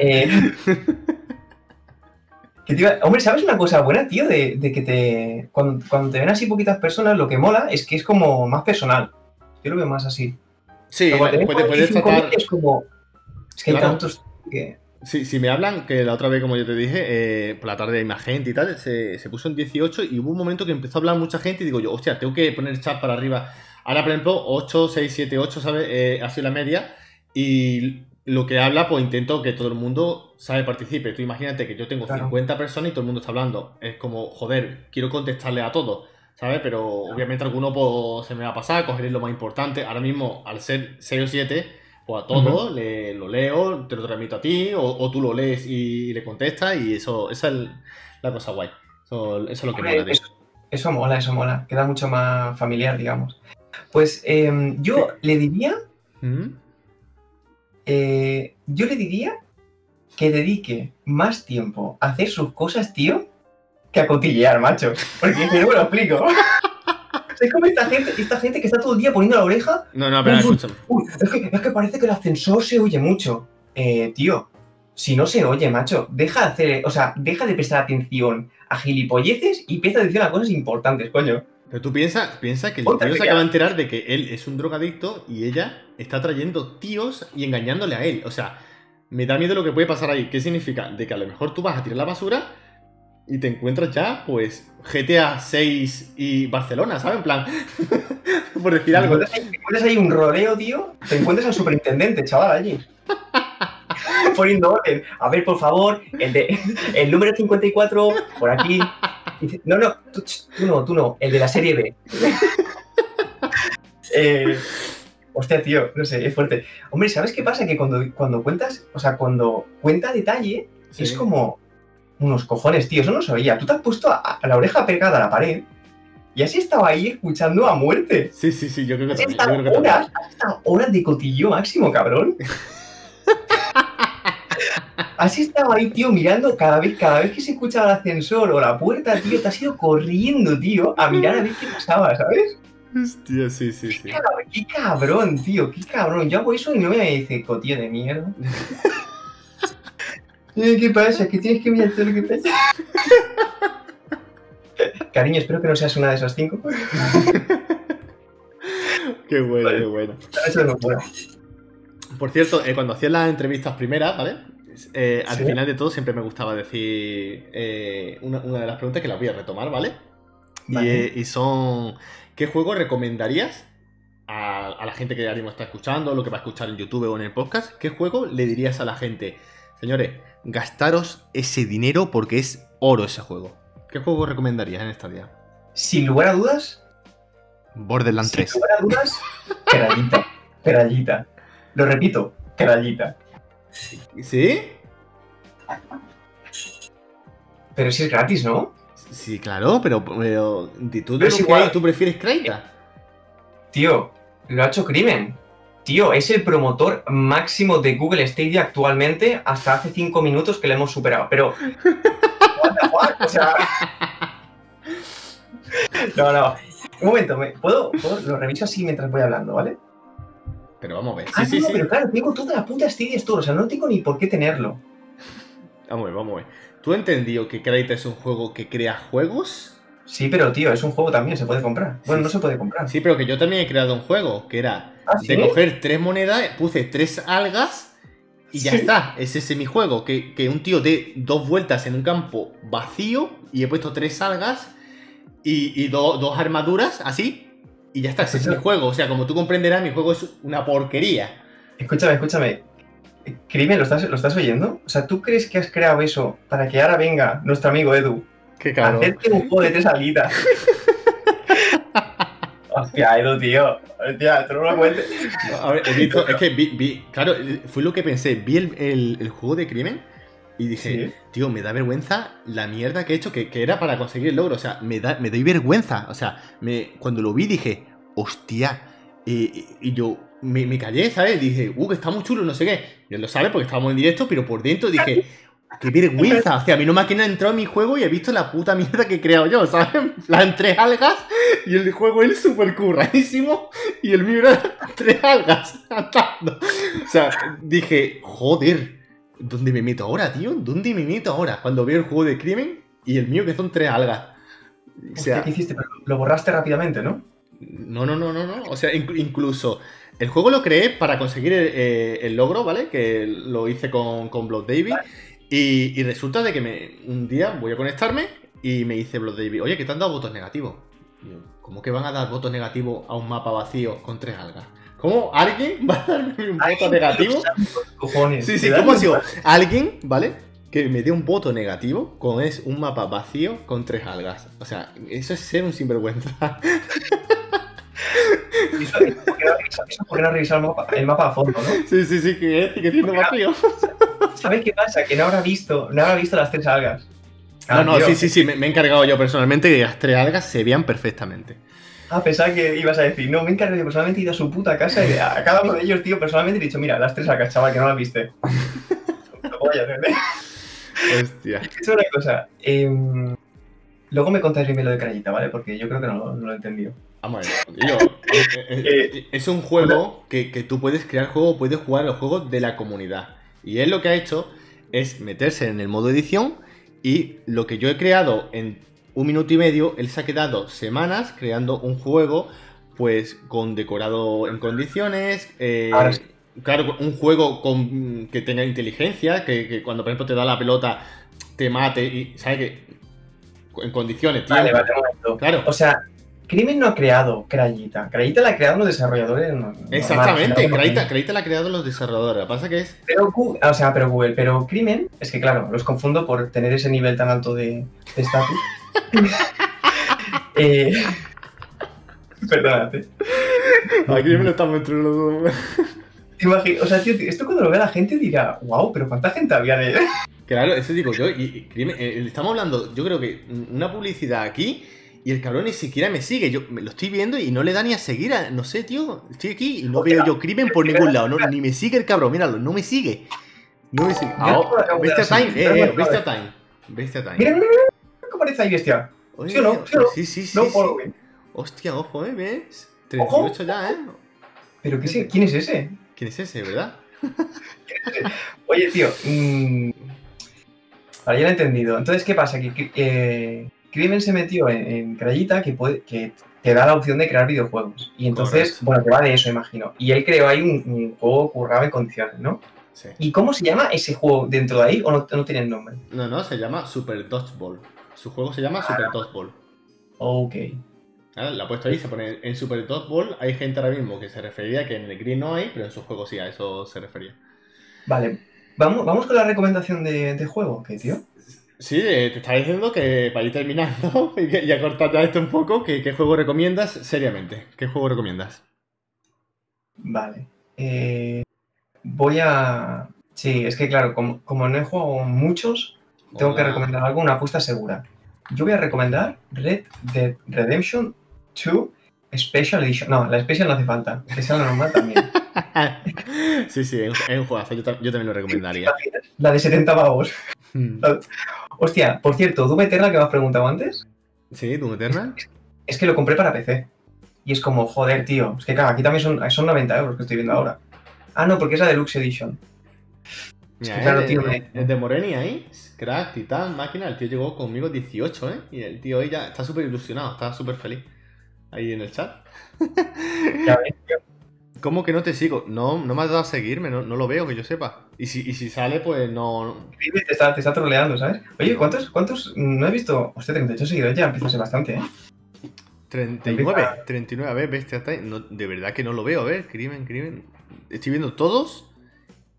Eh, Hombre, ¿sabes una cosa buena, tío? De, que te. Cuando, te ven así poquitas personas, lo que mola es que es como más personal. Yo lo veo más así. Sí, puede, puedes tratar. Es como. Es que hay tantos que. Sí, si me hablan, que la otra vez, como yo te dije, eh, por la tarde hay más gente y tal, se, se, puso en 18 y hubo un momento que empezó a hablar mucha gente y digo yo, hostia, tengo que poner el chat para arriba. Ahora, por ejemplo, 8, 6, 7, 8, ¿sabes? Eh, ha sido la media. Y lo que habla, pues intento que todo el mundo sabe participe. Tú imagínate que yo tengo 50 personas y todo el mundo está hablando. Es como, joder, quiero contestarle a todos, ¿sabes? Pero obviamente alguno pues, se me va a pasar, cogeré lo más importante. Ahora mismo, al ser 6 o 7, pues a todos le, lo leo, te lo transmito a ti, o, tú lo lees y, le contestas, y eso, esa es la cosa guay. Eso, es lo que mola. Eso, eso, mola, eso mola. Queda mucho más familiar, digamos. Pues em, yo le diría. ¿Mm? Eh, yo le diría que dedique más tiempo a hacer sus cosas, tío, que a cotillear, macho. Porque no me lo explico. es como esta gente, esta gente que está todo el día poniendo la oreja. No, no, pero escúchame. es, que, es que parece que el ascensor se oye mucho. Eh, tío, si no se oye, macho, deja de hacer, o sea, deja de prestar atención a gilipolleces y empieza a decir a cosas importantes, coño. Pero tú piensas piensa que el tío se acaba de enterar de que él es un drogadicto y ella está trayendo tíos y engañándole a él. O sea, me da miedo lo que puede pasar ahí. ¿Qué significa? De que a lo mejor tú vas a tirar la basura y te encuentras ya, pues, GTA 6 y Barcelona, ¿sabes? En plan, por decir algo. Te encuentras ahí un rodeo, tío. Te encuentras al superintendente, chaval, allí. Poniendo orden. A ver, por favor, el, de, el número 54, por aquí no, no, tú, no, tú no, el de la serie B. eh, hostia, tío, no sé, es fuerte. Hombre, ¿sabes qué pasa? Que cuando, cuando cuentas, o sea, cuando cuenta detalle, es como unos cojones, tío, eso no se oía. Tú te has puesto a, la oreja pegada a la pared y así estaba ahí escuchando a muerte. Sí, sí, sí, yo creo que has horas, hasta horas de cotillo máximo, cabrón. Así estaba ahí, tío, mirando cada vez, cada vez que se escuchaba el ascensor o la puerta, tío, te has ido corriendo, tío, a mirar a ver qué pasaba, ¿sabes? Hostia, sí, sí, sí. Qué cabrón, tío, qué cabrón. Yo hago eso y no me dice, cotío de mierda. ¿Qué pasa? ¿Qué tienes que mirar todo lo que pasa? Cariño, espero que no seas una de esas cinco. qué bueno, qué bueno. Por cierto, eh, cuando hacías las entrevistas primeras, ¿vale? Eh, al final de todo siempre me gustaba decir eh, una, de las preguntas que las voy a retomar, ¿vale? Eh, y, son, ¿qué juego recomendarías a, la gente que ya mismo está escuchando, lo que va a escuchar en YouTube o en el podcast? ¿Qué juego le dirías a la gente? Señores, gastaros ese dinero porque es oro ese juego. ¿Qué juego recomendarías en esta día? Sin lugar a dudas. Borderlands 3. Sin lugar a dudas, Perallita. Perallita. Lo repito, Perallita. ¿Sí? Pero si es gratis, ¿no? Sí, claro, pero, ¿tú, ¿tú prefieres Kraita? Tío, lo ha hecho Crimen. Tío, es el promotor máximo de Google Stadia actualmente hasta hace 5 minutos que le hemos superado. Pero. What the fuck? O sea. No, no. Un momento, ¿puedo, Lo reviso así mientras voy hablando, ¿vale? Pero vamos a ver. Ah, sí, sí, pero claro, tengo toda la puta Stadia Store, o sea, no tengo ni por qué tenerlo. Vamos a ver, vamos a ver. ¿Tú entendido que Crytek es un juego que crea juegos? Sí, pero tío, es un juego también, se puede comprar. Bueno, no se puede comprar. Sí, pero que yo también he creado un juego, que era ¿Ah, de coger tres monedas, puse tres algas y ya está. Ese es mi juego, que, un tío dé dos vueltas en un campo vacío y he puesto tres algas y, dos armaduras, así, y ya está, ese es mi juego. O sea, como tú comprenderás, mi juego es una porquería. Escúchame, escúchame. Crimen, ¿lo estás, ¿lo estás oyendo? O sea, ¿tú crees que has creado eso para que ahora venga nuestro amigo Edu Qué cabrón. Hacerte un juego de tres alitas. Hostia, Edu, tío. Hostia, tú no lo cuentes. a ver, he visto, es que vi, claro, fue lo que pensé. Vi el, juego de crimen y dije, tío, me da vergüenza la mierda que he hecho, que, era para conseguir el logro. O sea, me, da, me doy vergüenza. O sea, me, cuando lo vi dije, hostia. y yo me, me, callé, ¿sabes? Dije, uh, que está muy chulo, no sé qué. Y él lo sabe porque estábamos en directo, pero por dentro dije, ¡Qué vergüenza! O sea, a mí no me ha entrado en mi juego y he visto la puta mierda que he creado yo, ¿sabes? Las tres algas y el juego es súper curradísimo y el mío era tres algas atando. O sea, dije, joder, ¿dónde me meto ahora, tío? ¿Dónde me meto ahora? Cuando veo el juego de crimen y el mío que son tres algas. O sea, ¿Qué hiciste? Lo borraste rápidamente, ¿no? No, no, no, no, no. O sea, incluso el juego lo creé para conseguir el, logro, ¿vale? Que lo hice con, con Blood. Y, resulta de que me, un día voy a conectarme y me dice Blood David, oye, que te han dado votos negativos. ¿Cómo que van a dar votos negativos a un mapa vacío con tres algas? ¿Cómo alguien va a darme un voto negativo? sí, sí, ¿cómo ha sido? Alguien, ¿vale? Que me dé un voto negativo con es un mapa vacío con tres algas. O sea, eso es ser un sinvergüenza. Eso por no revisar el mapa, el mapa a fondo, ¿no? Sí, sí, sí, que tiene vacío. ¿Sabes qué pasa? Que no habrá visto, no habrá visto las tres algas. no, no, sí, sí, sí, me, he encargado yo personalmente que las tres algas se vean perfectamente. Ah, pensaba que ibas a decir, no, me he encargado yo personalmente he ido a su puta casa y a cada uno de ellos, tío, personalmente he dicho, mira, las tres algas, chaval, que no las viste. Hostia. Es una cosa. Eh, luego me contáis bien lo de Crayita, ¿vale? Porque yo creo que no, no lo he entendido. Vamos a ver, yo, eh, eh, es un juego que, que, tú puedes crear juego, puedes jugar los juegos de la comunidad. Y él lo que ha hecho es meterse en el modo edición y lo que yo he creado en un minuto y medio, él se ha quedado semanas creando un juego pues con decorado en condiciones, eh, claro, un juego con, que tenga inteligencia, que, cuando por ejemplo te da la pelota te mate y, ¿sabes que En condiciones, tío. Vale, vale, Claro. O sea, Crimen no ha creado Crayita. Crayita la ha creado los desarrolladores. Exactamente, Crayita, la ha creado los desarrolladores. Lo pasa que es. Pero, o sea, pero Google, pero Crimen, es que claro, los confundo por tener ese nivel tan alto de estatus. eh, perdónate. Aquí me lo estamos entre los dos. O sea, tío, esto cuando lo vea la gente dirá, wow, pero ¿cuánta gente había de.? Claro, eso digo yo. Y, eh, estamos hablando, yo creo que una publicidad aquí y el cabrón ni siquiera me sigue. Yo me lo estoy viendo y no le da ni a seguir. A, no sé, tío. Estoy aquí y no veo yo crimen por ningún lado. ni me sigue el cabrón. Míralo, no me sigue. No me sigue. Ah, bestia time. Eh, eh, bestia time. Bestia time. Mira, mira, mira. ¿Cómo parece ahí, bestia? ¿Sí o no? ¿Sí, sí, sí. No, sí, Hostia, ojo, eh, ¿ves? 38 ya, eh. ¿Pero qué, quién es ese? ¿Quién es ese, verdad? Oye, tío. Mmm... Vale, ya lo he entendido. Entonces, ¿qué pasa? Que, eh, Crimen se metió en, Crayita que, puede, que te da la opción de crear videojuegos. Y entonces, bueno, te va de eso, imagino. Y él creó ahí un, juego currado en condiciones, ¿no? Sí. ¿Y cómo se llama ese juego dentro de ahí o no, no tiene nombre? No, no, se llama Super Dodgeball. Su juego se llama Super Dodgeball. Ok. Ah, la ha puesto ahí, se pone en Super Dodgeball. Hay gente ahora mismo que se refería que en el Green no hay, pero en su juego sí, a eso se refería. Vale. Vamos, vamos con la recomendación de, de juego, ¿qué, tío? Sí, eh, te estaba diciendo que para ir terminando y, que, cortar ya esto un poco, ¿qué, juego recomiendas seriamente? ¿Qué juego recomiendas? Vale. Eh, voy a... Sí, es que claro, como, no he jugado muchos, tengo que recomendar algo, una apuesta segura. Yo voy a recomendar Red Dead Redemption 2 Special Edition. No, la Special no hace falta, que sea la normal también. sí, sí, es un juegazo, yo, también lo recomendaría. La de 70 pavos. Hmm. Hostia, por cierto, Doom Eternal que me has preguntado antes. Sí, Doom Eternal. es que lo compré para PC. Y es como, joder, tío, es que claro, aquí también son, son 90 euros que estoy viendo ahora. Ah, no, porque es la Deluxe Edition. Mira, es claro, tío, el, de Moreni ahí, crack, titán, máquina, el tío llegó conmigo 18, ¿eh? Y el tío ahí ya está súper ilusionado, está súper feliz. Ahí en el chat. Ya ves, tío. ¿Cómo que no te sigo? No, no me has dado a seguirme, no, lo veo, que yo sepa. Y si, si sale, pues no. Te está, te está troleando, ¿sabes? Oye, ¿cuántos, cuántos? No he visto. Hostia, 38 seguidores ya empieza a ser bastante, ¿eh? 39, 39, a ver, bestia, no, de verdad que no lo veo, a ver, crimen, crimen. Estoy viendo todos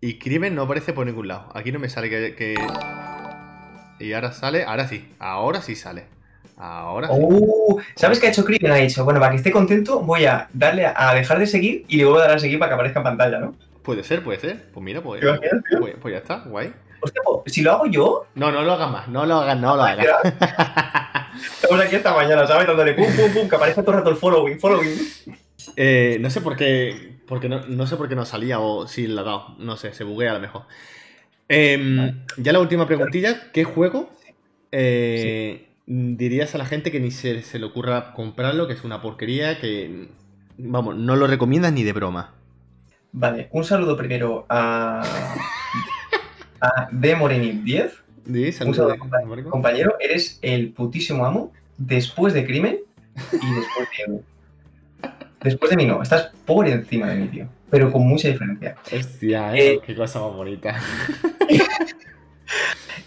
y crimen no aparece por ningún lado. Aquí no me sale que, Y ahora sale, ahora sí, ahora sí sale. Ahora. Uh, ¿Sabes qué ha hecho Crimen? Ha dicho, bueno, para que esté contento voy a darle a dejar de seguir y luego dar a seguir para que aparezca en pantalla, ¿no? Puede ser, puede ser. Pues mira, pues, pues, pues, ya está, guay. Hostia, pues, si lo hago yo... No, no lo hagas más, no lo hagas, no lo hagas. Estamos aquí esta mañana, ¿sabes? Dándole pum, pum, pum, que aparece todo el rato el following, following. Eh, no sé por qué, porque no, no, sé por qué no salía o si la ha dado, no sé, se buguea a lo mejor. Em, ya la última preguntilla, ¿qué juego eh, dirías a la gente que ni se, se, le ocurra comprarlo, que es una porquería, que, vamos, no lo recomiendas ni de broma? Vale, un saludo primero a, a Demorenit 10 compañero. Eres el putísimo amo después de Crimen y después de Después de mí no, estás por encima de mí, tío. Pero con mucha diferencia. Hostia, ¿eh? eh qué cosa más bonita.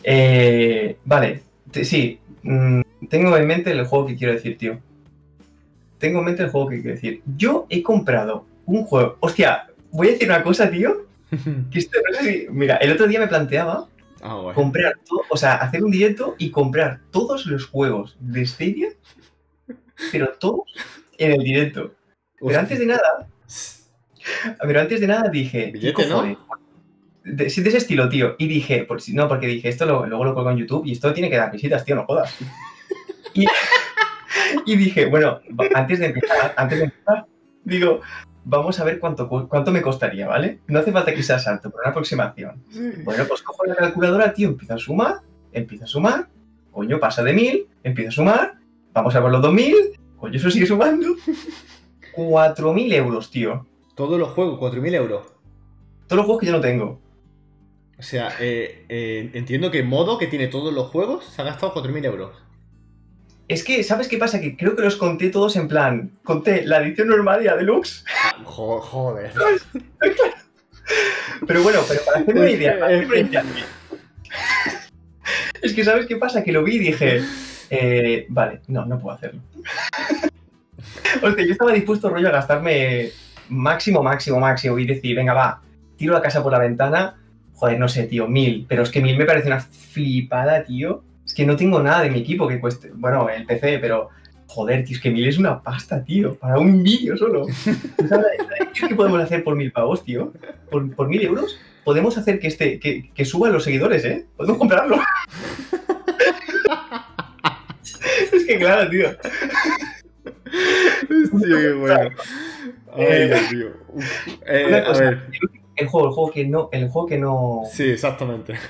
Eh, vale, sí. Mm, tengo en mente el juego que quiero decir, tío. Tengo en mente el juego que quiero decir. Yo he comprado un juego. Hostia, voy a decir una cosa, tío. Mira, el otro día me planteaba Ah, comprar todo, o sea, hacer un directo y comprar todos los juegos de Stadia, pero todos en el directo. Pero antes de nada, pero antes de nada dije, Billete, ¿no? De, de, ese estilo, tío. Y dije, por, no, porque dije, esto lo, luego lo colgo en YouTube y esto tiene que dar visitas, tío, no jodas. Y, y dije, bueno, antes de empezar, antes de empezar, digo, vamos a ver cuánto, cuánto me costaría, ¿vale? No hace falta que sea salto, pero una aproximación. Bueno, pues cojo la calculadora, tío, empiezo a sumar, empiezo a sumar, coño, pasa de 1000, empiezo a sumar, vamos a ver los 2000, coño, eso sigue sumando. 4000 euros, tío. Todos los juegos, 4000 euros. Todos los juegos que yo no tengo. O sea, eh, eh, entiendo que modo que tiene todos los juegos se ha gastado 4.000 euros. Es que, ¿sabes qué pasa? Que creo que los conté todos en plan. Conté la edición normal y la deluxe. Ah, joder. pero bueno, pero para hacerme una idea, Es que, ¿sabes qué pasa? Que lo vi y dije. Eh, vale, no, no puedo hacerlo. Hostia, yo estaba dispuesto, rollo, a gastarme máximo, máximo, máximo y decir, venga, va, tiro la casa por la ventana. Joder, no sé, tío, mil. Pero es que mil me parece una flipada, tío. Es que no tengo nada de mi equipo que cueste. Bueno, el PC, pero. Joder, tío, es que mil es una pasta, tío. Para un vídeo solo. ¿Sabes qué podemos hacer por mil pavos, tío? Por, mil euros podemos hacer que este que, que suban los seguidores, ¿eh? Podemos comprarlo. es que claro, tío. Sí, qué bueno. Ay, eh, Dios mío. Eh, a ver. El juego, el juego que no, el juego que no. Sí, exactamente.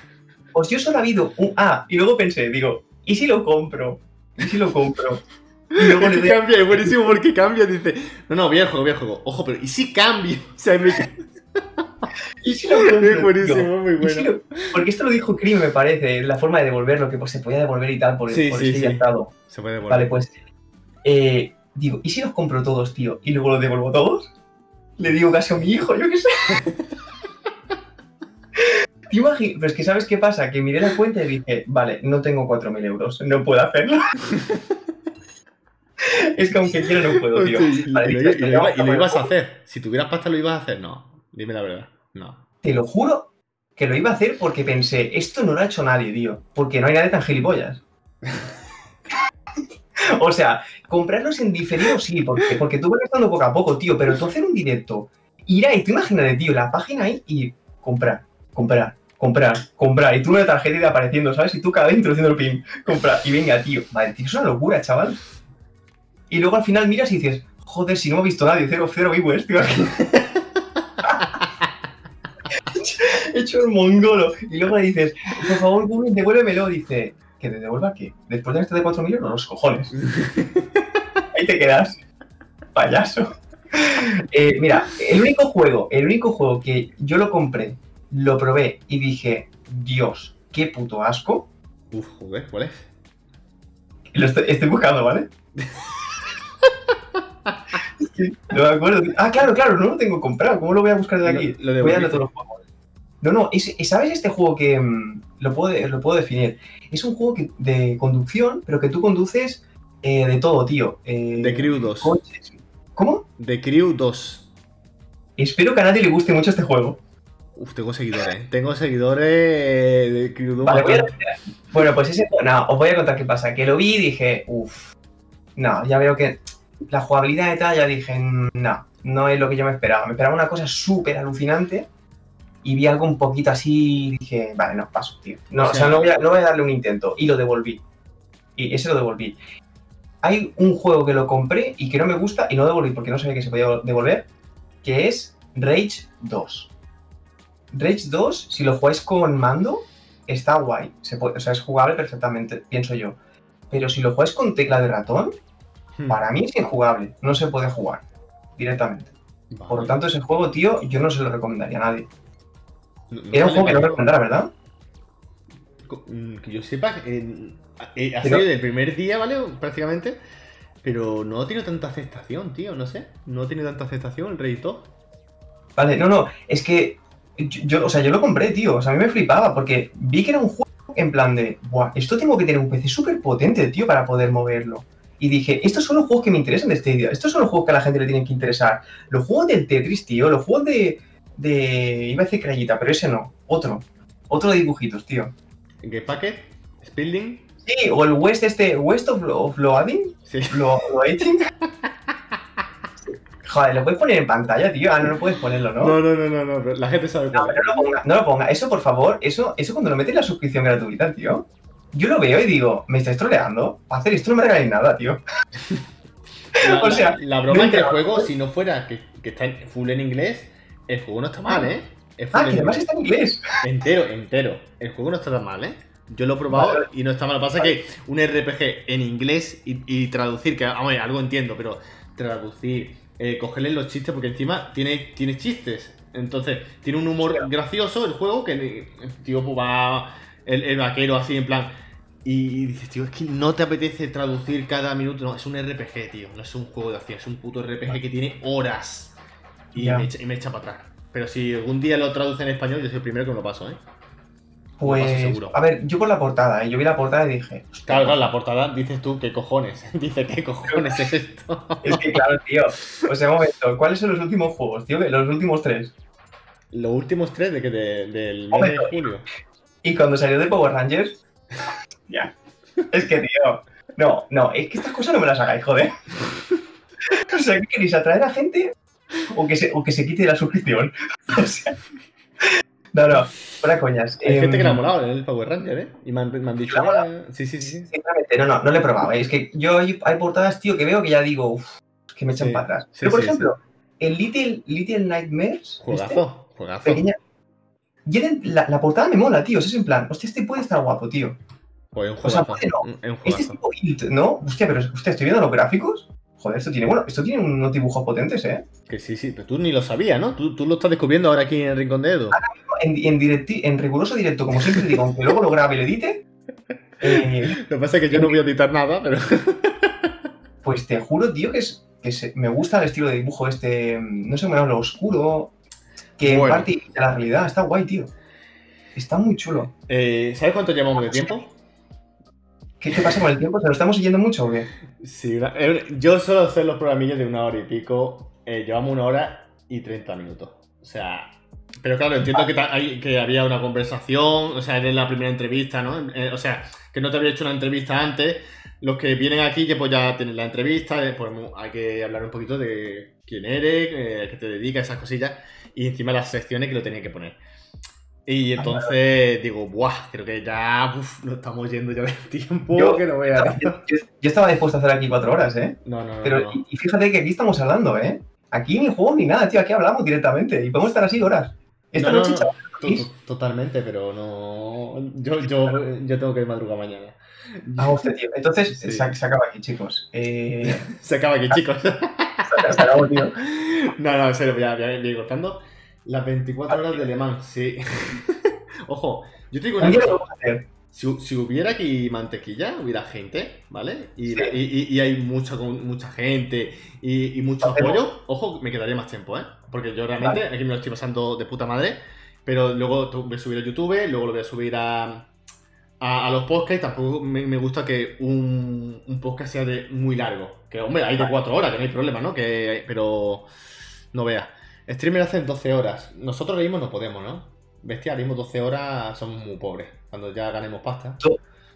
Pues yo solo ha habido un Ah, y luego pensé, digo, ¿y si lo compro? ¿Y si lo compro? Y luego le doy... Cambia, es buenísimo porque cambia, dice, no, no, bien juego, bien juego. Ojo, pero ¿y si cambio? O sea, me... ¿Y si lo compro? Es buenísimo, muy bueno. Porque esto lo dijo Cream, me parece, la forma de devolverlo, que pues, se podía devolver y tal por, sí, por sí, este sí. Se puede devolver. Vale, pues, eh, digo, ¿y si los compro todos, tío? Y luego los devuelvo todos. Le digo casi a mi hijo, yo qué sé. Pero es que ¿sabes qué pasa? Que miré la cuenta y dije, vale, no tengo 4.000 euros, no puedo hacerlo. es que aunque quiera no puedo, tío. y, lo, ibas a hacer. Si tuvieras pasta, ¿lo ibas a hacer? No. Dime la verdad. No. Te lo juro que lo iba a hacer porque pensé, esto no lo ha hecho nadie, tío. Porque no hay nadie tan gilipollas. o sea, comprarlos en diferido sí, porque, porque tú vas gastando poco a poco, tío. Pero tú hacer un directo, ir ahí, tú imagínate, tío, la página ahí y comprar, comprar, comprar, comprar, y tú una tarjeta y apareciendo, ¿sabes? Y tú cada vez introduciendo el pin, comprar, y venga, tío, vale, tío, es una locura, chaval. Y luego al final miras y dices, joder, si no me ha visto nadie, cero, cero viewers, tío. He hecho el mongolo. Y luego le dices, por favor, Google, devuélvemelo. Dice, ¿que te devuelva qué? Después de este de 4 millones, los cojones. ahí te quedas. Payaso. Eh, mira, el único juego, el único juego que yo lo compré, lo probé y dije, Dios, qué puto asco. Uf, joder, ¿cuál es? Lo estoy, buscando, ¿vale? no me acuerdo. Ah, claro, claro, no lo tengo comprado. ¿Cómo lo voy a buscar de aquí? Lo, voy a darle todos los juegos. No, no, ¿sabes este juego que mm, lo, puedo, lo puedo definir? Es un juego de conducción, pero que tú conduces eh, de todo, tío. Eh, de Crew 2. ¿Cómo? De Crew 2. Espero que a nadie le guste mucho este juego. Uf, tengo seguidores. tengo seguidores de Crew 2. Vale, Bueno, pues ese. No, os voy a contar qué pasa. Que lo vi y dije, uff. No, ya veo que la jugabilidad de tal, ya dije, no, no es lo que yo me esperaba. Me esperaba una cosa súper alucinante y vi algo un poquito así y dije, vale, no, paso, tío. No, o sea, no, voy a, no voy a darle un intento. Y lo devolví. Y ese lo devolví. Hay un juego que lo compré y que no me gusta y no devolví porque no sabía que se podía devolver, que es Rage 2. Rage 2, si lo jugáis con mando, está guay. o sea, es jugable perfectamente, pienso yo. Pero si lo jugáis con tecla de ratón, hmm. para mí es injugable. No se puede jugar directamente. Por lo tanto, ese juego, tío, yo no se lo recomendaría a nadie. Era un juego que no recomendara, ¿verdad? Mm, que yo sepa, eh, ha sido del primer día, ¿vale? Prácticamente. Pero no tiene tanta aceptación, tío, no sé. No tiene tanta aceptación el Rey Vale, no, no, es que yo, o sea, yo lo compré, tío. O sea, a mí me flipaba porque vi que era un juego en plan de, Buah, esto tengo que tener un PC súper potente, tío, para poder moverlo. Y dije, estos son los juegos que me interesan de este día. Estos son los juegos que a la gente le tienen que interesar. Los juegos del Tetris, tío. Los juegos de. De iba a decir crayita, pero ese no. Otro. Otro de dibujitos, tío. ¿Qué paquete? ¿Spilding? Sí, o el West este, West of, of Loading. Sí. Lo, Joder, lo puedes poner en pantalla, tío. Ah, no, lo puedes ponerlo, ¿no? No, no, no, no, no. La gente sabe No, pero no lo ponga, no lo ponga. Eso, por favor, eso, eso cuando lo metes en la suscripción gratuita, tío. Yo lo veo y digo, ¿me estáis troleando? Para hacer esto no me regaléis nada, tío. o sea, la, broma es que el juego, si no fuera que, que está en full en inglés, el juego no está mal, ¿eh? ah, que además está en inglés. Entero, entero. El juego no está tan mal, ¿eh? Yo lo he probado y no está mal. Lo que pasa es que un RPG en inglés y, traducir, que algo entiendo, pero traducir, eh, cogerle los chistes, porque encima tiene, tiene chistes. Entonces, tiene un humor gracioso el juego, que tío pues va el, vaquero así en plan. Y, dices, tío, es que no te apetece traducir cada minuto. No, es un RPG, tío. No es un juego de acción, es un puto RPG que tiene horas. Y, me echa, y me echa para atrás. Pero si algún día lo traduce en español, yo soy el primero que me lo paso, ¿eh? Pues, a ver, yo por la portada, ¿eh? yo vi la portada y dije. Claro, claro, la portada dices tú, ¿qué cojones? Dice, ¿qué cojones es esto? es que, claro, tío. Pues un momento, ¿cuáles son los últimos juegos, tío? Los últimos tres. ¿Los últimos tres de que del mes de julio? Y cuando salió de Power Rangers. ya. Es que, tío. No, no, es que estas cosas no me las hagáis, joder. o sea, ¿qué queréis atraer a gente? O que se, o que se quite la suscripción. o sea. No, no, fuera coñas. Hay gente que la ha em, molado en el Power Ranger, ¿eh? Y me han, dicho. Ah, sí, sí, sí. Sinceramente, no, no, no lo he probado. ¿eh? Es que yo hay, portadas, tío, que veo que ya digo, uff, que me echan para atrás. Pero, por ejemplo, el Little, Little Nightmares. Juegazo, este, juegazo. Pequeña. La, la, portada me mola, tío. Es en plan, hostia, este puede estar guapo, tío. Pues un juegazo. O sea, puede no. Este es tipo ¿no? Hostia, pero hostia, estoy viendo los gráficos. Joder, esto tiene, bueno, esto tiene unos dibujos potentes, ¿eh? Que sí, sí, pero tú ni lo sabías, ¿no? Tú, tú lo estás descubriendo ahora aquí en el Rincón de Edo. Ahora mismo, en, en riguroso directo, como siempre digo, aunque luego lo grabe y lo edite. Eh, lo que pasa es que yo no voy a editar nada, pero. pues te juro, tío, que, es, que me gusta el estilo de dibujo este, no sé cómo lo oscuro, que en parte de la realidad está guay, tío. Está muy chulo. Eh, ¿Sabes cuánto llevamos de tiempo? ¿Qué te pasa con el tiempo? ¿Se lo estamos siguiendo mucho o qué? Sí, eh, yo suelo hacer los programillos de una hora y pico. Eh, llevamos una hora y 30 minutos. O sea, pero claro, entiendo que, que había una conversación, o sea, en la primera entrevista, ¿no? Eh, o sea, que no te había hecho una entrevista antes. Los que vienen aquí, que pues ya tienen la entrevista, pues hay que hablar un poquito de quién eres, qué te dedicas, esas cosillas. Y encima las secciones que lo tenía que poner. Y entonces digo, ¡buah! Creo que ya uf, nos estamos yendo ya del tiempo yo, que no voy a... Yo, estaba dispuesto a hacer aquí cuatro horas, ¿eh? No, no, no. Pero, Y, fíjate que aquí estamos hablando, ¿eh? Aquí ni juego ni nada, tío. Aquí hablamos directamente y podemos estar así horas. Esta noche, totalmente, pero no. Yo, yo, yo tengo que madrugar mañana. Ah, usted, tío. Entonces, se, acaba aquí, chicos. Eh, se acaba aquí, chicos. se, acabó, tío. No, no, en serio, ya, ya voy cortando. Las 24 horas de Le Mans, sí. Ojo, yo te digo una cosa. Si, si, hubiera aquí mantequilla, hubiera gente, ¿vale? Y, y, hay mucha, mucha gente y, mucho apoyo, ojo, me quedaría más tiempo, ¿eh? Porque yo realmente aquí me lo estoy pasando de puta madre, pero luego voy a subir a YouTube, luego lo voy a subir a, a, los podcasts. Tampoco me, gusta que un, un, podcast sea de muy largo. Que, hombre, hay de cuatro horas, que no hay problema, ¿no? Que, pero no vea. Streamer hacen 12 horas. Nosotros mismos no podemos, ¿no? Bestia, mismo 12 horas somos muy pobres. Cuando ya ganemos pasta.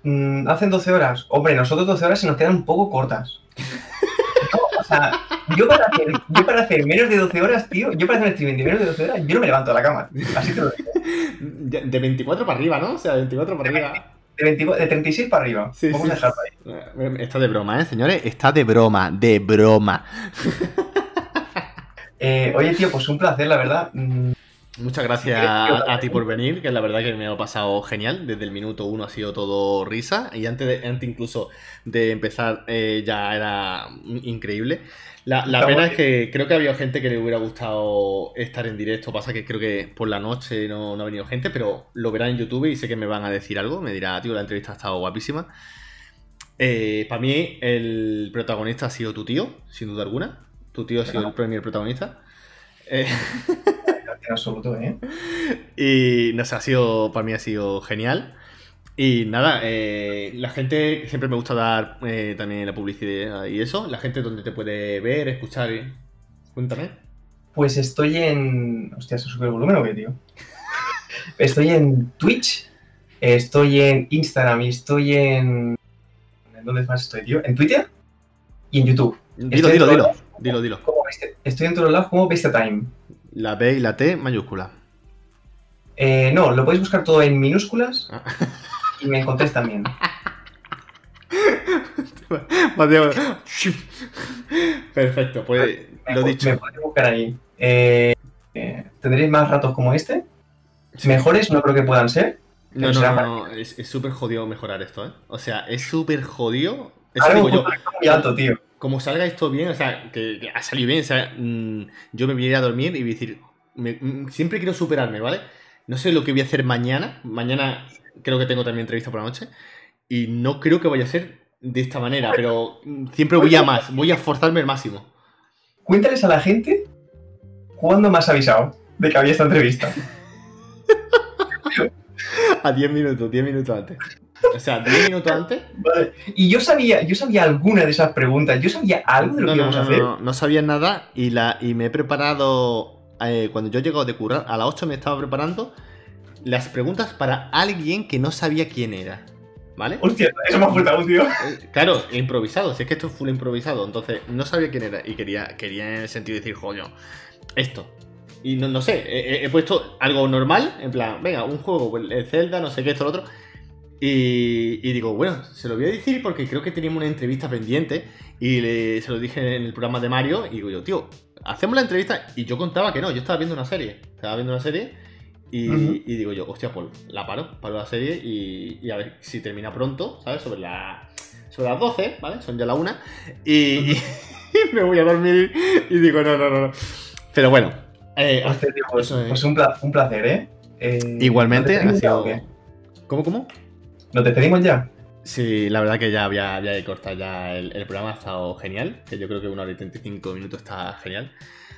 Mm, hacen 12 horas. Hombre, nosotros 12 horas se nos quedan un poco cortas. o sea, yo para, hacer, yo para hacer menos de 12 horas, tío, yo para hacer un streaming de menos de 12 horas, yo no me levanto de la cama. Así te lo digo. De 24 para arriba, ¿no? O sea, de 24 para arriba. De, de 36 para arriba. Sí, Vamos a dejarlo ahí. Está de broma, ¿eh, señores? Está de broma, de broma. Eh, oye, tío, pues un placer, la verdad. Mm, Muchas gracias a, ti por venir, que la verdad que me ha pasado genial. Desde el minuto uno ha sido todo risa. Y antes, de, antes incluso de empezar eh, ya era increíble. La, pena es que creo que había gente que le hubiera gustado estar en directo. Pasa que creo que por la noche no, ha venido gente, pero lo verán en YouTube y sé que me van a decir algo. Me dirá, tío, la entrevista ha estado guapísima. Eh, para mí, el protagonista ha sido tu tío, sin duda alguna. Tu tío ha sido el primer protagonista. Eh... en absoluto, ¿eh? Y no sé, ha sido, para mí ha sido genial. Y nada, eh, la gente, siempre me gusta dar eh, también la publicidad y eso, la gente donde te puede ver, escuchar, cuéntame. Pues estoy en... Hostia, ¿se sube el volumen o qué, tío? estoy en Twitch, estoy en Instagram y estoy en... ¿En dónde más estoy, tío? ¿En Twitter? Y en YouTube. Dilo, dilo, dilo, dilo, dilo. Estoy en todos lados como Time. La B y la T mayúscula. Eh, no, lo podéis buscar todo en minúsculas ah. y me encontréis también. Perfecto, pues lo dicho. Me podéis buscar ahí. Eh, eh, ¿Tendréis más ratos como este? Mejores no creo que puedan ser. No, no, no, es súper jodido mejorar esto, ¿eh? O sea, es súper jodido. Muy alto, tío como salga esto bien, o sea, que, ha salido bien, o sea, mm, yo me voy a ir a dormir y voy a decir, mm, siempre quiero superarme, ¿vale? No sé lo que voy a hacer mañana, mañana creo que tengo también entrevista por la noche, y no creo que vaya a ser de esta manera, pero mm, siempre voy a más, voy a forzarme al máximo. Cuéntales a la gente cuándo me has avisado de que había esta entrevista. a 10 minutos, 10 minutos antes. O sea, 10 minutos antes. Vale. Y yo sabía, yo sabía alguna de esas preguntas. Yo sabía algo de lo que íbamos a hacer. No, no, sabía nada y, la, y me he preparado. Eh, cuando yo llego de curar, a las 8 me estaba preparando las preguntas para alguien que no sabía quién era. ¿Vale? Hostia, eso me ha faltado, tío. Eh, claro, improvisado. Si es que esto es full improvisado. Entonces, no sabía quién era. Y quería, quería en el sentido de decir, joder, esto. Y no, no sé, he, he, puesto algo normal, en plan, venga, un juego, pues, el Zelda, no sé qué, esto, lo otro. Y, digo, bueno, se lo voy a decir porque creo que teníamos una entrevista pendiente y se lo dije en el programa de Mario y digo yo, tío, hacemos la entrevista y yo contaba que no, yo estaba viendo una serie, estaba viendo una serie y, digo yo, hostia, pues la paro, paro la serie y, a ver si termina pronto, ¿sabes? Sobre, la, sobre las 12, ¿vale? Son ya la una y, me voy a dormir y digo, no, no, no. Pero bueno. Eh, pues, pues un, placer, ¿eh? eh Igualmente, ha sido... ¿Cómo, cómo? ¿Nos despedimos ya? Sí, la verdad que ya había, había cortado ya el, programa, ha estado genial, que yo creo que una hora y 35 minutos está genial.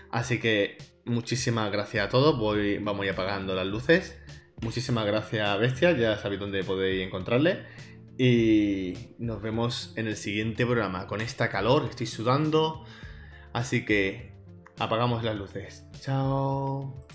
Así que muchísimas gracias a todos, Voy, vamos a ir apagando las luces. Muchísimas gracias Bestia, ya sabéis dónde podéis encontrarle. Y nos vemos en el siguiente programa. Con esta calor, estoy sudando. Así que apagamos las luces. Chao.